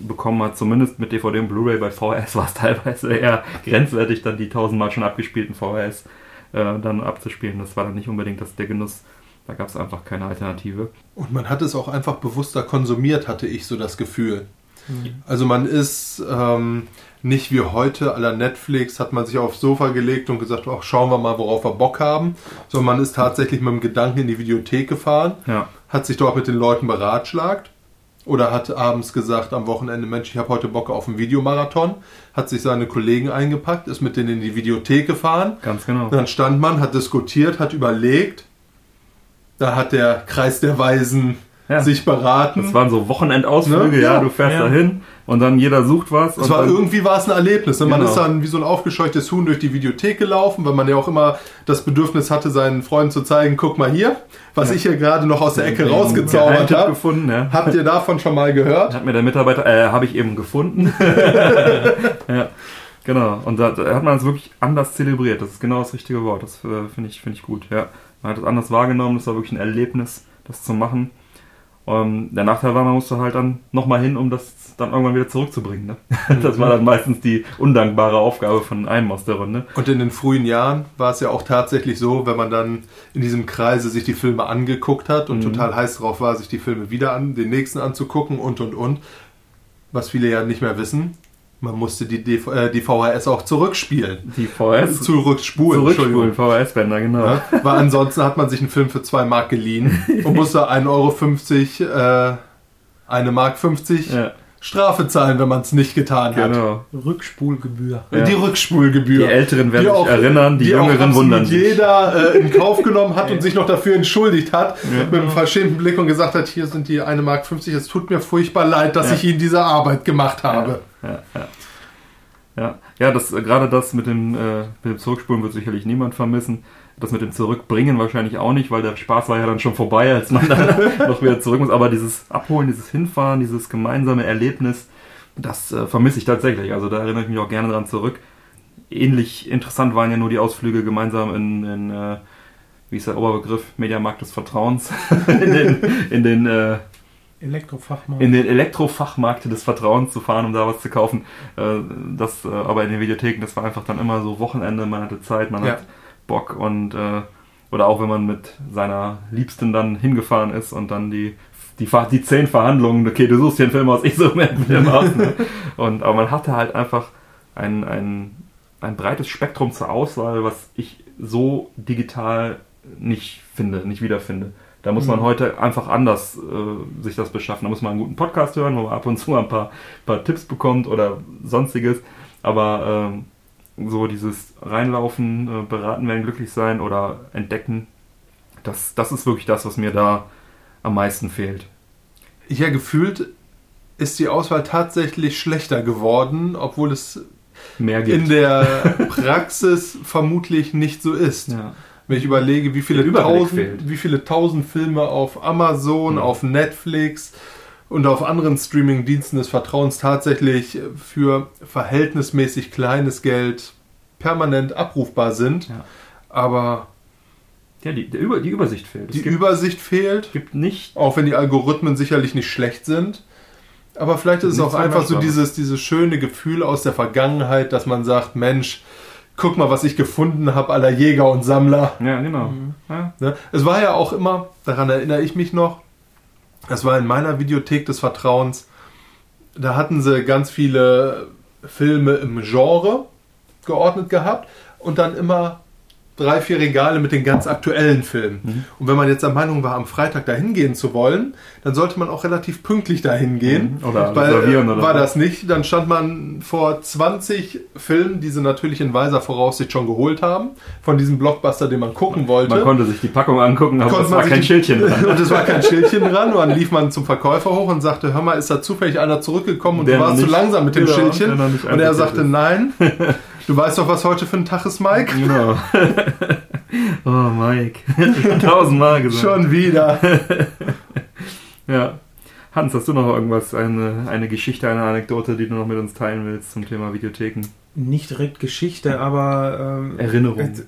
bekommen hat. Zumindest mit DVD und Blu-ray bei VHS war es teilweise eher grenzwertig, dann die tausendmal schon abgespielten VHS äh, dann abzuspielen. Das war dann nicht unbedingt das, der Genuss. Da gab es einfach keine Alternative. Und man hat es auch einfach bewusster konsumiert, hatte ich so das Gefühl. Mhm. Also man ist ähm, nicht wie heute à la Netflix, hat man sich aufs Sofa gelegt und gesagt, ach, schauen wir mal, worauf wir Bock haben. Sondern man ist tatsächlich mit dem Gedanken in die Videothek gefahren, Ja, hat sich dort mit den Leuten beratschlagt oder hat abends gesagt am Wochenende, Mensch, ich habe heute Bock auf einen Videomarathon, hat sich seine Kollegen eingepackt, ist mit denen in die Videothek gefahren. ganz genau. Dann stand man, hat diskutiert, hat überlegt. Da hat der Kreis der Weisen Ja. sich beraten. Das waren so Wochenendausflüge, Ne? ja, Ja. du fährst Ja. dahin und dann jeder sucht was. Es und war irgendwie war es ein Erlebnis. Ne? Man Genau. ist dann wie so ein aufgescheuchtes Huhn durch die Videothek gelaufen, weil man ja auch immer das Bedürfnis hatte, seinen Freunden zu zeigen, guck mal hier, was Ja. ich hier gerade noch aus der Ecke rausgezaubert habe. ja. Habt ihr davon schon mal gehört? Hat mir der Mitarbeiter, äh, habe ich eben gefunden. ja, genau. Und da, da hat man es wirklich anders zelebriert. Das ist genau das richtige Wort. Das äh, finde ich, finde ich gut. Ja, man hat es anders wahrgenommen. Das war wirklich ein Erlebnis, das zu machen. Ähm, der Nachteil war, man musste halt dann nochmal hin, um das dann irgendwann wieder zurückzubringen. Ne? Das war dann meistens die undankbare Aufgabe von einem aus der Runde. Und in den frühen Jahren war es ja auch tatsächlich so, wenn man dann in diesem Kreise sich die Filme angeguckt hat und Mhm. total heiß drauf war, sich die Filme wieder an, den nächsten anzugucken und und und. Was viele ja nicht mehr wissen, man musste die, DV äh, die VHS auch zurückspielen. Die VHS Zurückspulen, zurückspulen, VHS-Bänder, genau. Ja, weil ansonsten hat man sich einen Film für 2 Mark geliehen und musste 1,50 Euro, äh, eine Mark 50 Ja, Strafe zahlen, wenn man es nicht getan hat. genau. Rückspulgebühr. Ja. Die Rückspulgebühr. Die Älteren werden Die sich auch- erinnern, die, die Jüngeren wundern sich. jeder äh, in Kauf genommen hat und sich noch dafür entschuldigt hat, Ja. mit einem verschämten Blick und gesagt hat, hier sind die 1 Mark 50, es tut mir furchtbar leid, dass Ja. ich Ihnen diese Arbeit gemacht habe. Ja, ja. Ja, ja das, äh, gerade das mit dem, äh, mit dem Zurückspulen wird sicherlich niemand vermissen. Das mit dem Zurückbringen wahrscheinlich auch nicht, weil der Spaß war ja dann schon vorbei, als man dann noch wieder zurück muss. Aber dieses Abholen, dieses Hinfahren, dieses gemeinsame Erlebnis, das äh, vermisse ich tatsächlich. Also da erinnere ich mich auch gerne dran zurück. Ähnlich interessant waren ja nur die Ausflüge gemeinsam in, in äh, wie ist der Oberbegriff, Mediamarkt des Vertrauens, in den, in den äh, Elektrofachmarkt. in den Elektrofachmarkt des Vertrauens zu fahren, um da was zu kaufen. Äh, Das, äh, aber in den Videotheken, das war einfach dann immer so Wochenende, man hatte Zeit, man Ja. hat Bock und äh, oder auch wenn man mit seiner Liebsten dann hingefahren ist und dann die die, die zehn Verhandlungen, okay, du suchst hier einen Film aus, ich suche mir einen Film aus. Ne? Und, aber man hatte halt einfach ein, ein, ein breites Spektrum zur Auswahl, was ich so digital nicht finde, nicht wiederfinde. Da muss man Mhm. heute einfach anders äh, sich das beschaffen. Da muss man einen guten Podcast hören, wo man ab und zu ein paar, paar Tipps bekommt oder sonstiges. Aber ähm, so dieses Reinlaufen, äh, beraten werden, glücklich sein oder entdecken, das, das ist wirklich das, was mir da am meisten fehlt. Ja, gefühlt ist die Auswahl tatsächlich schlechter geworden, obwohl es Mehr gibt. in der Praxis vermutlich nicht so ist. ja. Wenn ich überlege, wie viele, tausend, fehlt. wie viele tausend Filme auf Amazon, Mhm. auf Netflix und auf anderen Streaming-Diensten des Vertrauens tatsächlich für verhältnismäßig kleines Geld permanent abrufbar sind. Ja. Aber Ja, die, der Über, die Übersicht fehlt. die es gibt, Übersicht fehlt, gibt nicht. auch wenn die Algorithmen sicherlich nicht schlecht sind. Aber vielleicht ist es auch einfach so dieses, dieses schöne Gefühl aus der Vergangenheit, dass man sagt, Mensch, guck mal, was ich gefunden habe, aller Jäger und Sammler. Ja, genau. Ja. Ne? Es war ja auch immer, daran erinnere ich mich noch, es war in meiner Videothek des Vertrauens, da hatten sie ganz viele Filme im Genre geordnet gehabt und dann immer drei, vier Regale mit den ganz aktuellen Filmen. Mhm. Und wenn man jetzt der Meinung war, am Freitag dahin gehen zu wollen, dann sollte man auch relativ pünktlich dahin gehen. Mhm. Oder weil reservieren äh, oder war so. das nicht, dann stand man vor 20 Filmen, die sie natürlich in weiser Voraussicht schon geholt haben, von diesem Blockbuster, den man gucken wollte. Man konnte sich die Packung angucken, aber es war kein die- Schildchen dran. Und es war kein Schildchen dran. Und dann lief man zum Verkäufer hoch und sagte, hör mal, ist da zufällig einer zurückgekommen und Der du warst zu nicht- langsam mit dem Genau, Schildchen? Und er sagte, ist. nein. Du weißt doch, was heute für ein Tag ist, Mike? Genau. oh, Mike. Tausendmal gesagt. Schon wieder. Ja. Hans, hast du noch irgendwas, eine, eine Geschichte, eine Anekdote, die du noch mit uns teilen willst zum Thema Videotheken? Nicht direkt Geschichte, aber ähm, Erinnerung. Es,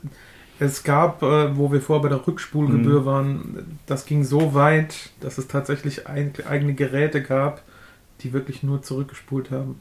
es gab, äh, wo wir vorher bei der Rückspulgebühr Mhm. waren, das ging so weit, dass es tatsächlich ein, eigene Geräte gab, die wirklich nur zurückgespult haben.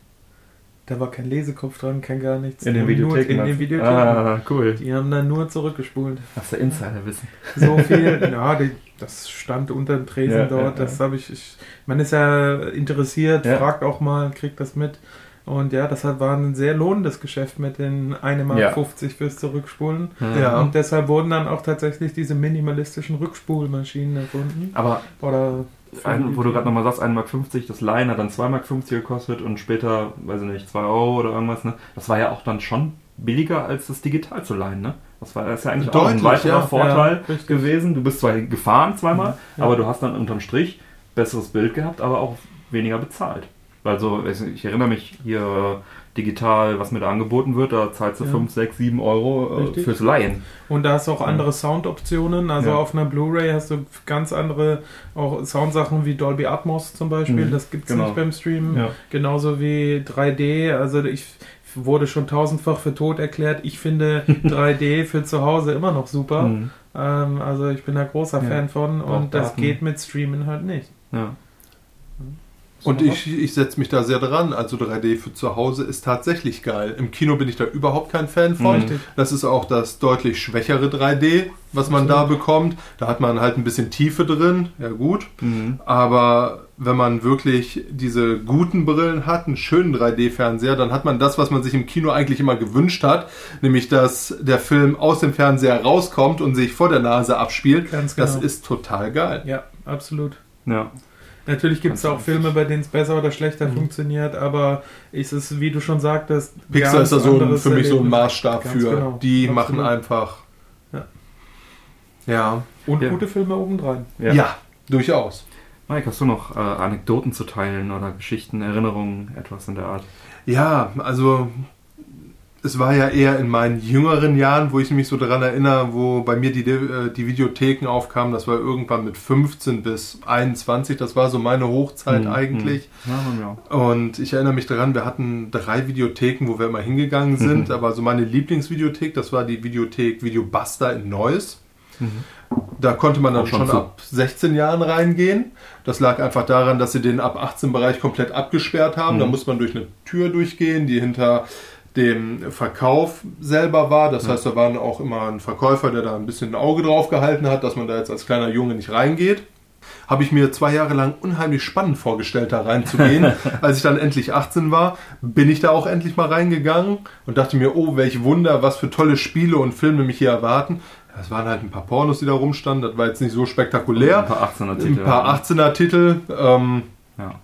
Da war kein Lesekopf dran, kein gar nichts. In den Nur Videotheken. In den? Videotheken. Ah, cool. Die haben dann nur zurückgespult. Hast du Insiderwissen? So viel, ja, die, das stand unter dem Tresen Ja, dort. ja, das habe ich, ich, man ist ja interessiert, Ja. fragt auch mal, kriegt das mit. Und ja, das hat- war ein sehr lohnendes Geschäft mit den 1,50 Mark Ja. 50 fürs Zurückspulen. Ja. Und deshalb wurden dann auch tatsächlich diese minimalistischen Rückspulmaschinen erfunden. Aber Oder ein, wo du gerade nochmal sagst, 1,50 Mark, das Line hat dann 2,50 Mark gekostet und später, weiß ich nicht, 2 Euro oder irgendwas, ne? Das war ja auch dann schon billiger als das digital zu leihen, ne? Das war das ist ja eigentlich auch ein Deutlich, weiterer ja. Vorteil Ja, gewesen. Du bist zwar gefahren zweimal, Ja. aber du hast dann unterm Strich besseres Bild gehabt, aber auch weniger bezahlt. Also ich erinnere mich hier digital, was mir da angeboten wird, da zahlst du Ja. 5, 6, 7 Euro äh, fürs Leihen. Und da hast du auch andere Soundoptionen. Also Ja. auf einer Blu-ray hast du ganz andere auch Soundsachen wie Dolby Atmos zum Beispiel. Mhm, Das gibt es genau. nicht beim Stream. Ja. Genauso wie 3D. Also ich wurde schon tausendfach für tot erklärt. Ich finde 3D für zu Hause immer noch super. Mhm. Ähm, also ich bin da großer. Fan von. Und das Daten. geht mit Streamen halt nicht. Ja. Und ich, ich setze mich da sehr dran. Also 3D für zu Hause ist tatsächlich geil. Im Kino bin ich da überhaupt kein Fan von. Mhm. Das ist auch das deutlich schwächere 3D, was man da bekommt. Da hat man halt ein bisschen Tiefe drin. Ja gut. Mhm. Aber wenn man wirklich diese guten Brillen hat, einen schönen 3D-Fernseher, dann hat man das, was man sich im Kino eigentlich immer gewünscht hat, nämlich dass der Film aus dem Fernseher rauskommt und sich vor der Nase abspielt. Ganz Das genau. ist total geil. Ja, absolut. Ja. Natürlich gibt es auch Filme, bei denen es besser oder schlechter Mhm. funktioniert, aber ist es, wie du schon sagtest, Pixar ist da so ein, für mich so ein. Maßstab Ganz für. genau. Die Absolut. machen einfach. Ja. Ja. Und Ja. gute Filme obendrein. Ja, durchaus. Mike, hast du noch äh, Anekdoten zu teilen oder Geschichten, Erinnerungen, etwas in der Art? Ja, also es war ja eher in meinen jüngeren Jahren, wo ich mich so daran erinnere, wo bei mir die, äh, die Videotheken aufkamen. Das war irgendwann mit 15 bis 21. Das war so meine Hochzeit Mhm. eigentlich. Ja, mir auch. Und ich erinnere mich daran, wir hatten drei Videotheken, wo wir immer hingegangen sind. Mhm. Aber so meine Lieblingsvideothek, das war die Videothek Videobuster in Neuss. Da konnte man dann Auch schon schon ab 16 Jahren reingehen. Das lag einfach daran, dass sie den ab 18 Bereich komplett abgesperrt haben. Mhm. Da muss man durch eine Tür durchgehen, die hinter dem Verkauf selber war. Das heißt, da war auch immer ein Verkäufer, der da ein bisschen ein Auge drauf gehalten hat, dass man da jetzt als kleiner Junge nicht reingeht. Habe ich mir zwei Jahre lang unheimlich spannend vorgestellt, da reinzugehen. Als ich dann endlich 18 war, bin ich da auch endlich mal reingegangen und dachte mir, oh, welch Wunder, was für tolle Spiele und Filme mich hier erwarten. Es waren halt ein paar Pornos, die da rumstanden. Das war jetzt nicht so spektakulär. Ein paar 18er Titel. Ein paar 18er-Titel, ähm, Ja.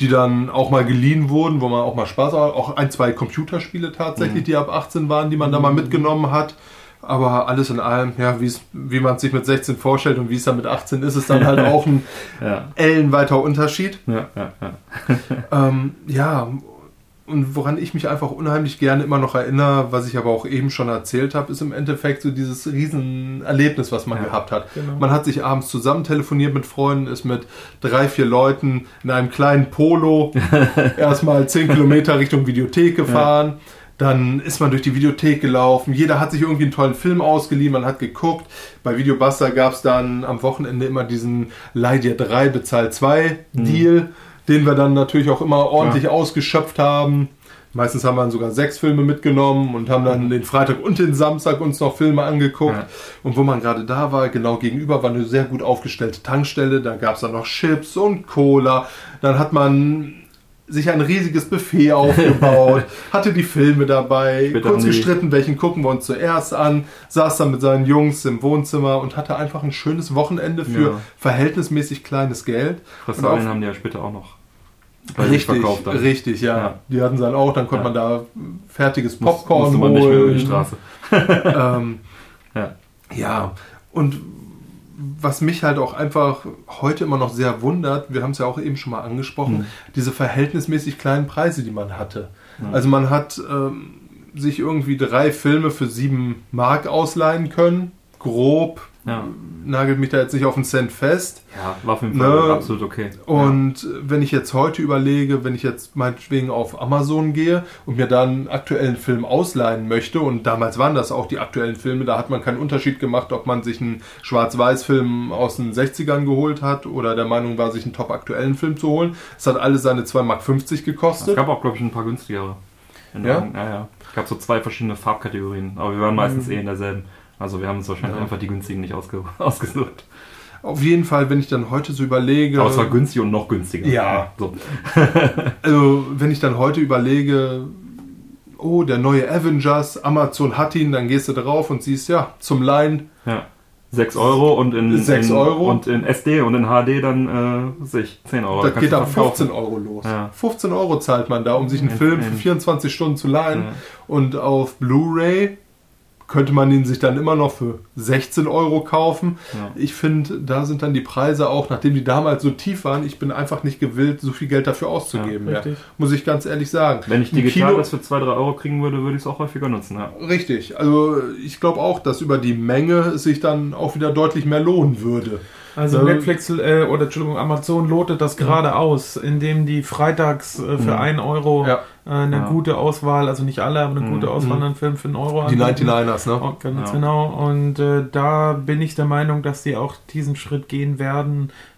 Die dann auch mal geliehen wurden, wo man auch mal Spaß hat. Auch ein, zwei Computerspiele tatsächlich, Mhm. die ab 18 waren, die man da mal mitgenommen hat. Aber alles in allem, ja, wie man es sich mit 16 vorstellt und wie es dann mit 18 ist, ist dann halt auch ein Ja. ellenweiter Unterschied. Ja, ja, ja. Ähm, ja, und woran ich mich einfach unheimlich gerne immer noch erinnere, was ich aber auch eben schon erzählt habe, ist im Endeffekt so dieses Riesenerlebnis, was man Ja, gehabt hat. genau. Man hat sich abends zusammen telefoniert mit Freunden, ist mit drei, vier Leuten in einem kleinen Polo erstmal zehn Kilometer Richtung Videothek gefahren. Dann ist man durch die Videothek gelaufen. Jeder hat sich irgendwie einen tollen Film ausgeliehen. Man hat geguckt. Bei Videobuster gab es dann am Wochenende immer diesen Leih dir 3, bezahl 2 Deal. Den wir dann natürlich auch immer ordentlich ausgeschöpft haben. Meistens haben wir dann sogar sechs Filme mitgenommen und haben dann den Freitag und den Samstag uns noch Filme angeguckt. Ja. Und wo man gerade da war, genau gegenüber war eine sehr gut aufgestellte Tankstelle. Da gab es dann noch Chips und Cola. Dann hat man sich ein riesiges Buffet aufgebaut, hatte die Filme dabei, kurz gestritten, welchen gucken wir uns zuerst an, saß dann mit seinen Jungs im Wohnzimmer und hatte einfach ein schönes Wochenende für Ja. verhältnismäßig kleines Geld. Auch- haben die ja später auch noch sich Richtig, richtig, ja. Ja. Die hatten sie dann auch, dann konnte man da fertiges Muss- Popcorn musste man nicht mehr über die holen. Straße. ähm, Ja. ja, und was mich halt auch einfach heute immer noch sehr wundert, wir haben es ja auch eben schon mal angesprochen, Mhm. diese verhältnismäßig kleinen Preise, die man hatte. Also man hat ähm, sich irgendwie drei Filme für sieben Mark ausleihen können, grob, Ja. nagelt mich da jetzt nicht auf den Cent fest. ja, war jeden Fall Ne? absolut okay. Und wenn ich jetzt heute überlege, wenn ich jetzt meinetwegen auf Amazon gehe und mir dann einen aktuellen Film ausleihen möchte, und damals waren das auch die aktuellen Filme, da hat man keinen Unterschied gemacht, ob man sich einen Schwarz-Weiß-Film aus den 60ern geholt hat oder der Meinung war, sich einen top aktuellen Film zu holen. Es hat alles seine 2,50 Mark Es gekostet. gab auch, glaube ich, ein paar günstigere. Ja? Ja, ja. Es gab so zwei verschiedene Farbkategorien, aber wir waren meistens eh in derselben. Also wir haben uns wahrscheinlich Ja. einfach die günstigen nicht ausge ausgesucht. Auf jeden Fall, wenn ich dann heute so überlege. Aber es war günstig und noch günstiger. Ja. So. Also, wenn ich dann heute überlege, oh, der neue Avengers, Amazon hat ihn, dann gehst du drauf und siehst, ja, zum Leihen Ja. 6 Euro und in, 6 in, Euro. und in SD und in HD dann äh, sich 10 Euro. Das geht verkaufen. 15 Euro los. Ja. 15 Euro zahlt man da, um sich einen In- Film für in- 24 Stunden zu leihen. Ja. Und auf Blu-ray könnte man ihn sich dann immer noch für 16 Euro kaufen. Ja. Ich finde, da sind dann die Preise auch, nachdem die damals so tief waren, ich bin einfach nicht gewillt, so viel Geld dafür auszugeben. Ja, Ja. Muss ich ganz ehrlich sagen. Wenn ich digital Kino- das für 2, 3 Euro kriegen würde, würde ich es auch häufiger nutzen. Ja. Richtig. Also ich glaube auch, dass über die Menge es sich dann auch wieder deutlich mehr lohnen würde. Also Ja. Netflix äh, oder Entschuldigung, Amazon lotet das gerade aus, indem die freitags äh, für Mhm. 1 Euro Ja. äh, eine Ja. gute Auswahl, also nicht alle, aber eine Mhm. gute Auswahl Mhm. an Filmen für einen Euro Die anbieten. 99ers, ne? Oh, ganz Ja. genau. Und äh, da bin ich der Meinung, dass die auch diesen Schritt gehen werden, äh,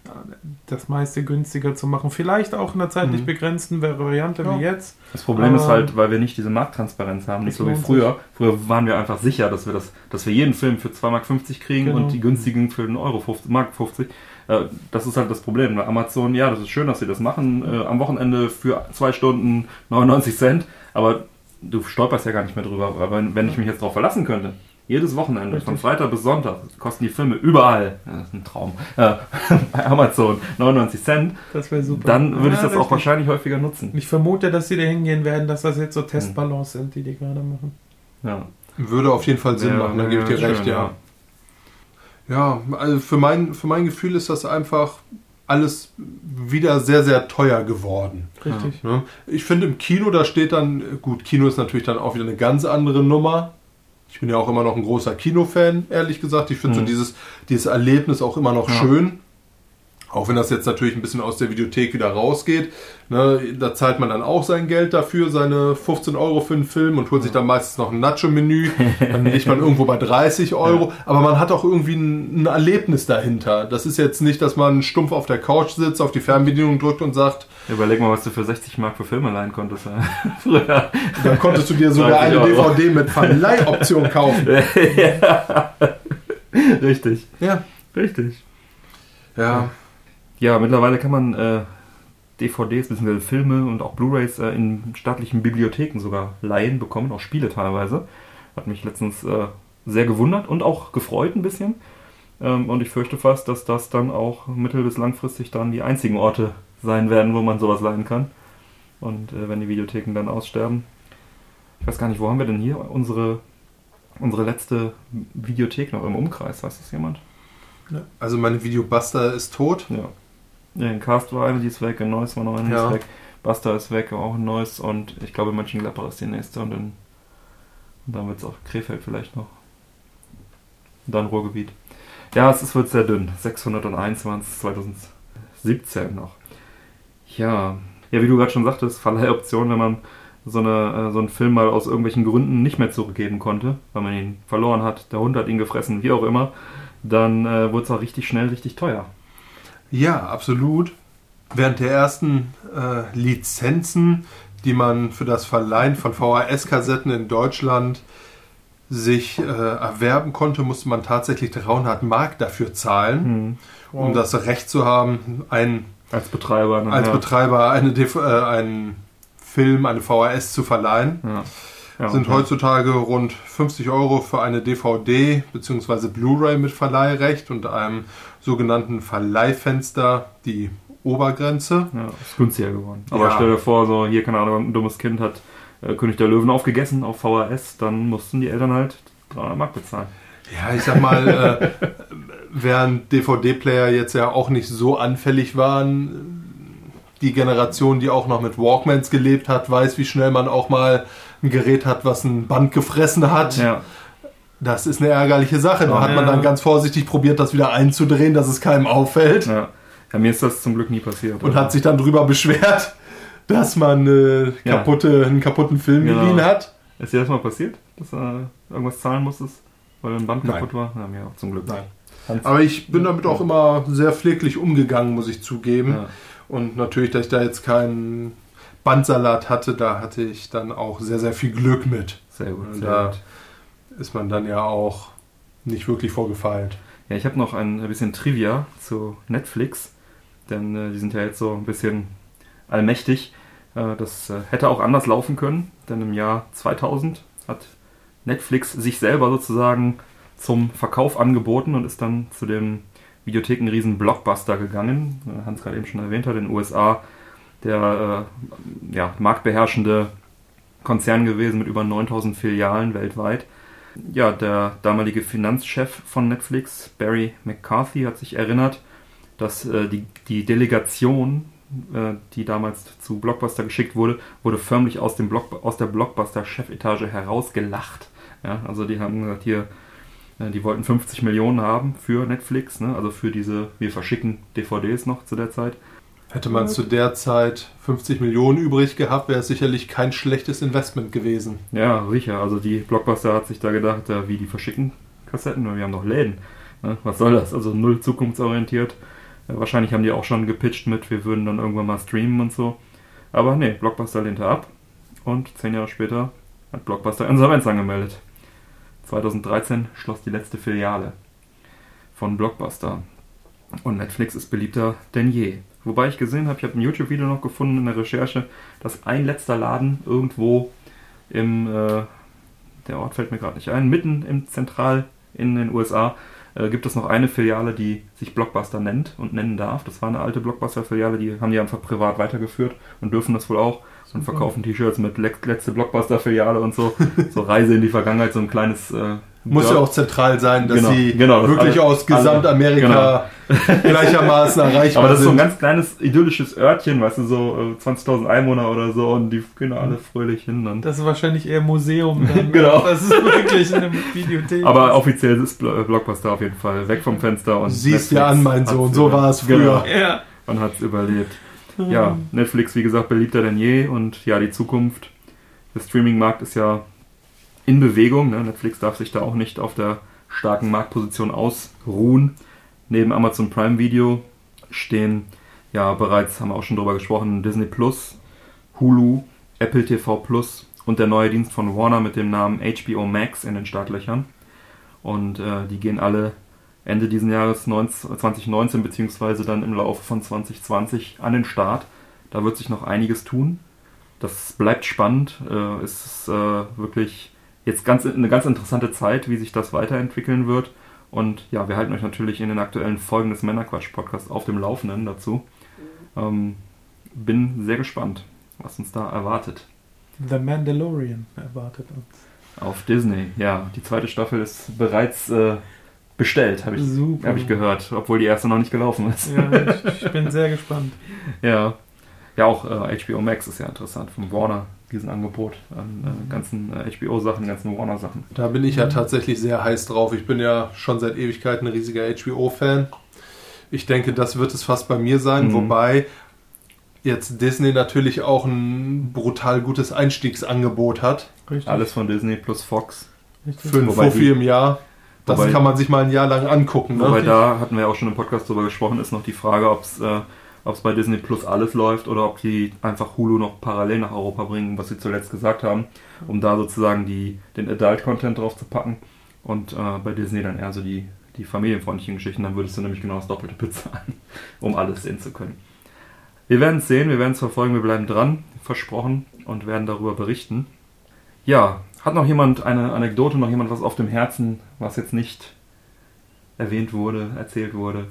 das meiste günstiger zu machen. Vielleicht auch in einer zeitlich Mhm. begrenzten Variante Ja. wie jetzt. Das Problem ist halt, weil wir nicht diese Markttransparenz haben, nicht so wie früher. Früher waren wir einfach sicher, dass wir das, dass wir jeden Film für 2,50 Mark kriegen Genau. und die günstigen für 1 Euro 50, Mark 50. Äh, Das ist halt das Problem. Bei Amazon, ja, das ist schön, dass sie das machen. Äh, am Wochenende für zwei Stunden 99 Cent, aber du stolperst ja gar nicht mehr drüber. Wenn ich mich jetzt darauf verlassen könnte, jedes Wochenende, Richtig. von Freitag bis Sonntag, kosten die Filme überall, das ist ein Traum, äh, bei Amazon 99 Cent, Das wäre super. dann würde ich Ja, das auch richtig. wahrscheinlich häufiger nutzen. Ich vermute, dass sie da hingehen werden, dass das jetzt so Testballons sind, die die gerade machen. Ja. Würde auf jeden Fall Sinn Ja, machen, da gebe ich dir ja, recht, schön, ja. ja. Ja, also für mein, für mein Gefühl ist das einfach alles wieder sehr, sehr teuer geworden. Richtig. Ich finde im Kino, da steht dann, gut, Kino ist natürlich dann auch wieder eine ganz andere Nummer. Ich bin ja auch immer noch ein großer Kinofan, ehrlich gesagt. Ich finde so Mhm. dieses, dieses Erlebnis auch immer noch Ja. schön. Auch wenn das jetzt natürlich ein bisschen aus der Videothek wieder rausgeht. Ne, da zahlt man dann auch sein Geld dafür, seine 15 Euro für einen Film und holt sich dann meistens noch ein Nacho-Menü. Dann liegt man irgendwo bei 30 Euro. Aber man hat auch irgendwie ein, ein Erlebnis dahinter. Das ist jetzt nicht, dass man stumpf auf der Couch sitzt, auf die Fernbedienung drückt und sagt, Überleg mal, was du für 60 Mark für Filme leihen konntest. Früher. Dann konntest du dir sogar 30 eine Euro. DVD mit Verleihoption kaufen. ja. Richtig, Ja. richtig. Ja. Ja, mittlerweile kann man äh, DVDs bzw. Filme und auch Blu-rays äh, in staatlichen Bibliotheken sogar leihen bekommen, auch Spiele teilweise. Hat mich letztens äh, sehr gewundert und auch gefreut ein bisschen. Ähm, und ich fürchte fast, dass das dann auch mittel- bis langfristig dann die einzigen Orte sein werden, wo man sowas leihen kann. Und äh, wenn die Videotheken dann aussterben. Ich weiß gar nicht, wo haben wir denn hier unsere, unsere letzte Videothek noch im Umkreis? Weiß das jemand? Also meine Videobuster ist tot. Ja. Ja, in Cast war eine, die ist weg, in Neuss war noch eine, die Ja. ist weg. Buster ist weg, auch ein Neues und ich glaube Mönchengladbach ist die nächste und dann, und dann wird es auch Krefeld vielleicht noch. Und dann Ruhrgebiet. Ja, es ist, wird sehr dünn. 601 waren es 2017 noch. Ja. Ja, wie du gerade schon sagtest, Verleihoption, wenn man so, eine, äh, so einen Film mal aus irgendwelchen Gründen nicht mehr zurückgeben konnte, weil man ihn verloren hat, der Hund hat ihn gefressen, wie auch immer, dann äh, wurde es auch richtig schnell richtig teuer. Ja, absolut. während der ersten äh, Lizenzen, die man für das Verleihen von VHS-Kassetten in Deutschland sich äh, erwerben konnte, musste man tatsächlich 300 Mark dafür zahlen, Hm. um das Recht zu haben, ein, Als Betreiber. Ne? als ja. Betreiber eine DV äh, einen Film, eine VHS zu verleihen. Ja. Ja, sind und, heutzutage rund 50 Euro für eine DVD bzw. Blu-ray mit Verleihrecht und einem sogenannten Verleihfenster die Obergrenze. Ja, ist günstiger geworden. Aber stell dir vor, so hier, keine Ahnung, ein dummes Kind hat äh, König der Löwen aufgegessen auf VHS, dann mussten die Eltern halt 300 Mark bezahlen. Ja, ich sag mal, äh, während DVD-Player jetzt ja auch nicht so anfällig waren, die Generation, die auch noch mit Walkmans gelebt hat, weiß, wie schnell man auch mal ein Gerät hat, was ein Band gefressen hat. Ja, Das ist eine ärgerliche Sache. Da hat man dann ganz vorsichtig probiert, das wieder einzudrehen, dass es keinem auffällt. ja. ja, mir ist das zum Glück nie passiert. und hat sich dann darüber beschwert, dass man äh, Ja. kaputte, einen kaputten Film Genau. geliehen hat. Ist dir das mal passiert, dass du irgendwas zahlen musstest, weil ein Band Nein. kaputt war? Ja, mir auch zum Glück. Nein. Aber ich bin damit auch immer sehr pfleglich umgegangen, muss ich zugeben. Ja. Und natürlich, dass ich da jetzt keinen Bandsalat hatte, da hatte ich dann auch sehr, sehr viel Glück mit. Sehr gut, Und sehr da gut. ist man dann ja auch nicht wirklich vorgefeilt. Ja, ich habe noch ein bisschen Trivia zu Netflix, denn äh, die sind ja jetzt so ein bisschen allmächtig. Äh, das äh, hätte auch anders laufen können, denn im Jahr 2000 hat Netflix sich selber sozusagen zum Verkauf angeboten und ist dann zu dem Videothekenriesen Blockbuster gegangen. Äh, Hans gerade eben schon erwähnt hat, in den USA der ja, marktbeherrschende Konzern gewesen mit über 9000 Filialen weltweit. Ja, der damalige Finanzchef von Netflix, Barry McCarthy, hat sich erinnert, dass die, die Delegation, äh, die damals zu Blockbuster geschickt wurde, wurde förmlich aus, dem Block, aus der Blockbuster-Chefetage herausgelacht. Ja, also die haben gesagt, hier, äh, die wollten 50 Millionen haben für Netflix, ne? also für diese, wir verschicken DVDs noch zu der Zeit. Hätte man zu der Zeit 50 Millionen übrig gehabt, wäre es sicherlich kein schlechtes Investment gewesen. Ja, sicher. Also die Blockbuster hat sich da gedacht, ja, wie die verschicken Kassetten, wir haben doch Läden. Ne? Was soll das? Also null zukunftsorientiert. Wahrscheinlich haben die auch schon gepitcht mit, wir würden dann irgendwann mal streamen und so. Aber nee, Blockbuster lehnte ab. Und zehn Jahre später hat Blockbuster Insolvenz angemeldet. 2013 schloss die letzte Filiale von Blockbuster. Und Netflix ist beliebter denn je. Wobei ich gesehen habe, ich habe ein YouTube-Video noch gefunden in der Recherche, dass ein letzter Laden irgendwo im, äh, der Ort fällt mir gerade nicht ein, mitten im Zentral in den USA äh, gibt es noch eine Filiale, die sich Blockbuster nennt und nennen darf. Das war eine alte Blockbuster-Filiale, die haben die einfach privat weitergeführt und dürfen das wohl auch und verkaufen T-Shirts mit Le letzte Blockbuster-Filiale und so. so Reise in die Vergangenheit, so ein kleines äh, Muss ja Dörf- auch zentral sein, dass Genau, sie genau, wirklich alle- aus Gesamtamerika gleichermaßen erreichbar Aber das ist so ein sind. ganz kleines idyllisches Örtchen, weißt du, so äh, 20.000 Einwohner oder so und die gehen alle fröhlich hin. Und Das ist wahrscheinlich eher Museum dann. Genau. Das ist wirklich eine Videothek. aber offiziell ist Blo- Blockbuster auf jeden Fall weg vom Fenster und Siehst Netflix ja an, mein Sohn, so war es früher. Genau, ja. und hat es überlebt. Ja, Netflix, wie gesagt, beliebter denn je und ja, die Zukunft. Der Streaming-Markt ist ja in Bewegung. Ne? Netflix darf sich da auch nicht auf der starken Marktposition ausruhen. Neben Amazon Prime Video stehen ja bereits, haben wir auch schon drüber gesprochen, Disney Plus, Hulu, Apple TV Plus und der neue Dienst von Warner mit dem Namen HBO Max in den Startlöchern. Und äh, die gehen alle Ende diesen Jahres 19, 2019 beziehungsweise dann im Laufe von 2020 an den Start. Da wird sich noch einiges tun. Das bleibt spannend. Äh, es ist äh, wirklich jetzt ganz, eine ganz interessante Zeit, wie sich das weiterentwickeln wird. Und ja, wir halten euch natürlich in den aktuellen Folgen des Männerquatsch-Podcasts auf dem Laufenden dazu. Ähm, bin sehr gespannt, was uns da erwartet. The Mandalorian erwartet uns. Auf Disney, ja. Die zweite Staffel ist bereits äh, bestellt, habe ich, Super. hab ich gehört, obwohl die erste noch nicht gelaufen ist. Ja, ich, ich bin sehr gespannt. Ja. Ja, auch äh, HBO Max ist ja interessant von Warner, diesen Angebot an äh, ganzen äh, HBO-Sachen, ganzen Warner-Sachen. Da bin ich ja tatsächlich sehr heiß drauf. Ich bin ja schon seit Ewigkeiten ein riesiger HBO-Fan. Ich denke, das wird es fast bei mir sein, Mhm. wobei jetzt Disney natürlich auch ein brutal gutes Einstiegsangebot hat. Richtig. Alles von Disney plus Fox. richtig. Für einen Wobei Fuffi im Jahr. Das Wobei- kann man sich mal ein Jahr lang angucken. Ne? Wobei da hatten wir ja auch schon im Podcast drüber gesprochen, ist noch die Frage, ob es äh, ob es bei Disney Plus alles läuft oder ob die einfach Hulu noch parallel nach Europa bringen, was sie zuletzt gesagt haben, um da sozusagen die, den Adult-Content drauf zu packen und äh, bei Disney dann eher so die, die familienfreundlichen Geschichten, dann würdest du nämlich genau das Doppelte bezahlen, um alles sehen zu können. Wir werden es sehen, wir werden es verfolgen, wir bleiben dran, versprochen, und werden darüber berichten. Ja, hat noch jemand eine Anekdote, noch jemand was auf dem Herzen, was jetzt nicht erwähnt wurde, erzählt wurde?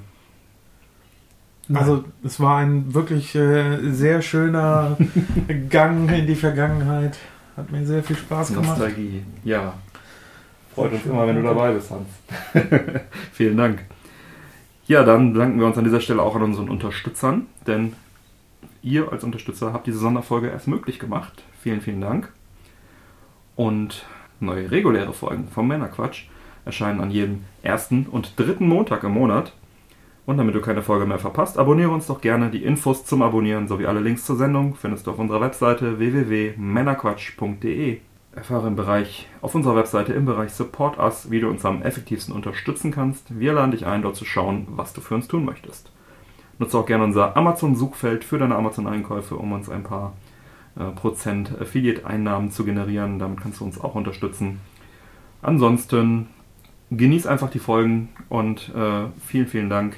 Also es war ein wirklich äh, sehr schöner Gang in die Vergangenheit. Hat mir sehr viel Spaß gemacht. Nostalgie, ja. Freut uns immer, wenn du dabei bist, Hans. Vielen Dank. Ja, dann danken wir uns an dieser Stelle auch an unseren Unterstützern, denn ihr als Unterstützer habt diese Sonderfolge erst möglich gemacht. Vielen, vielen Dank. Und neue reguläre Folgen vom Männerquatsch erscheinen an jedem ersten und dritten Montag im Monat. Und damit du keine Folge mehr verpasst, abonniere uns doch gerne. Die Infos zum Abonnieren sowie alle Links zur Sendung findest du auf unserer Webseite www.männerquatsch.de. Erfahre im Bereich, auf unserer Webseite im Bereich Support Us, wie du uns am effektivsten unterstützen kannst. Wir laden dich ein, dort zu schauen, was du für uns tun möchtest. Nutze auch gerne unser Amazon-Suchfeld für deine Amazon-Einkäufe, um uns ein paar äh, Prozent Affiliate-Einnahmen zu generieren. Damit kannst du uns auch unterstützen. Ansonsten genieß einfach die Folgen und äh, vielen, vielen Dank,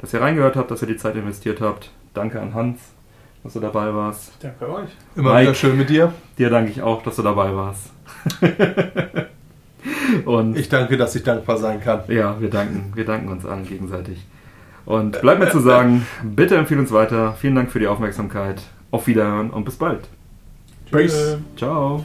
dass ihr reingehört habt, dass ihr die Zeit investiert habt. Danke an Hans, dass du dabei warst. Danke euch. Immer Mike. wieder schön mit dir. Dir danke ich auch, dass du dabei warst. und Ich danke, dass ich dankbar sein kann. ja, wir danken, wir danken uns allen gegenseitig. Und bleibt mir zu sagen, bitte empfehle uns weiter. Vielen Dank für die Aufmerksamkeit. Auf Wiederhören und bis bald. Peace. Ciao.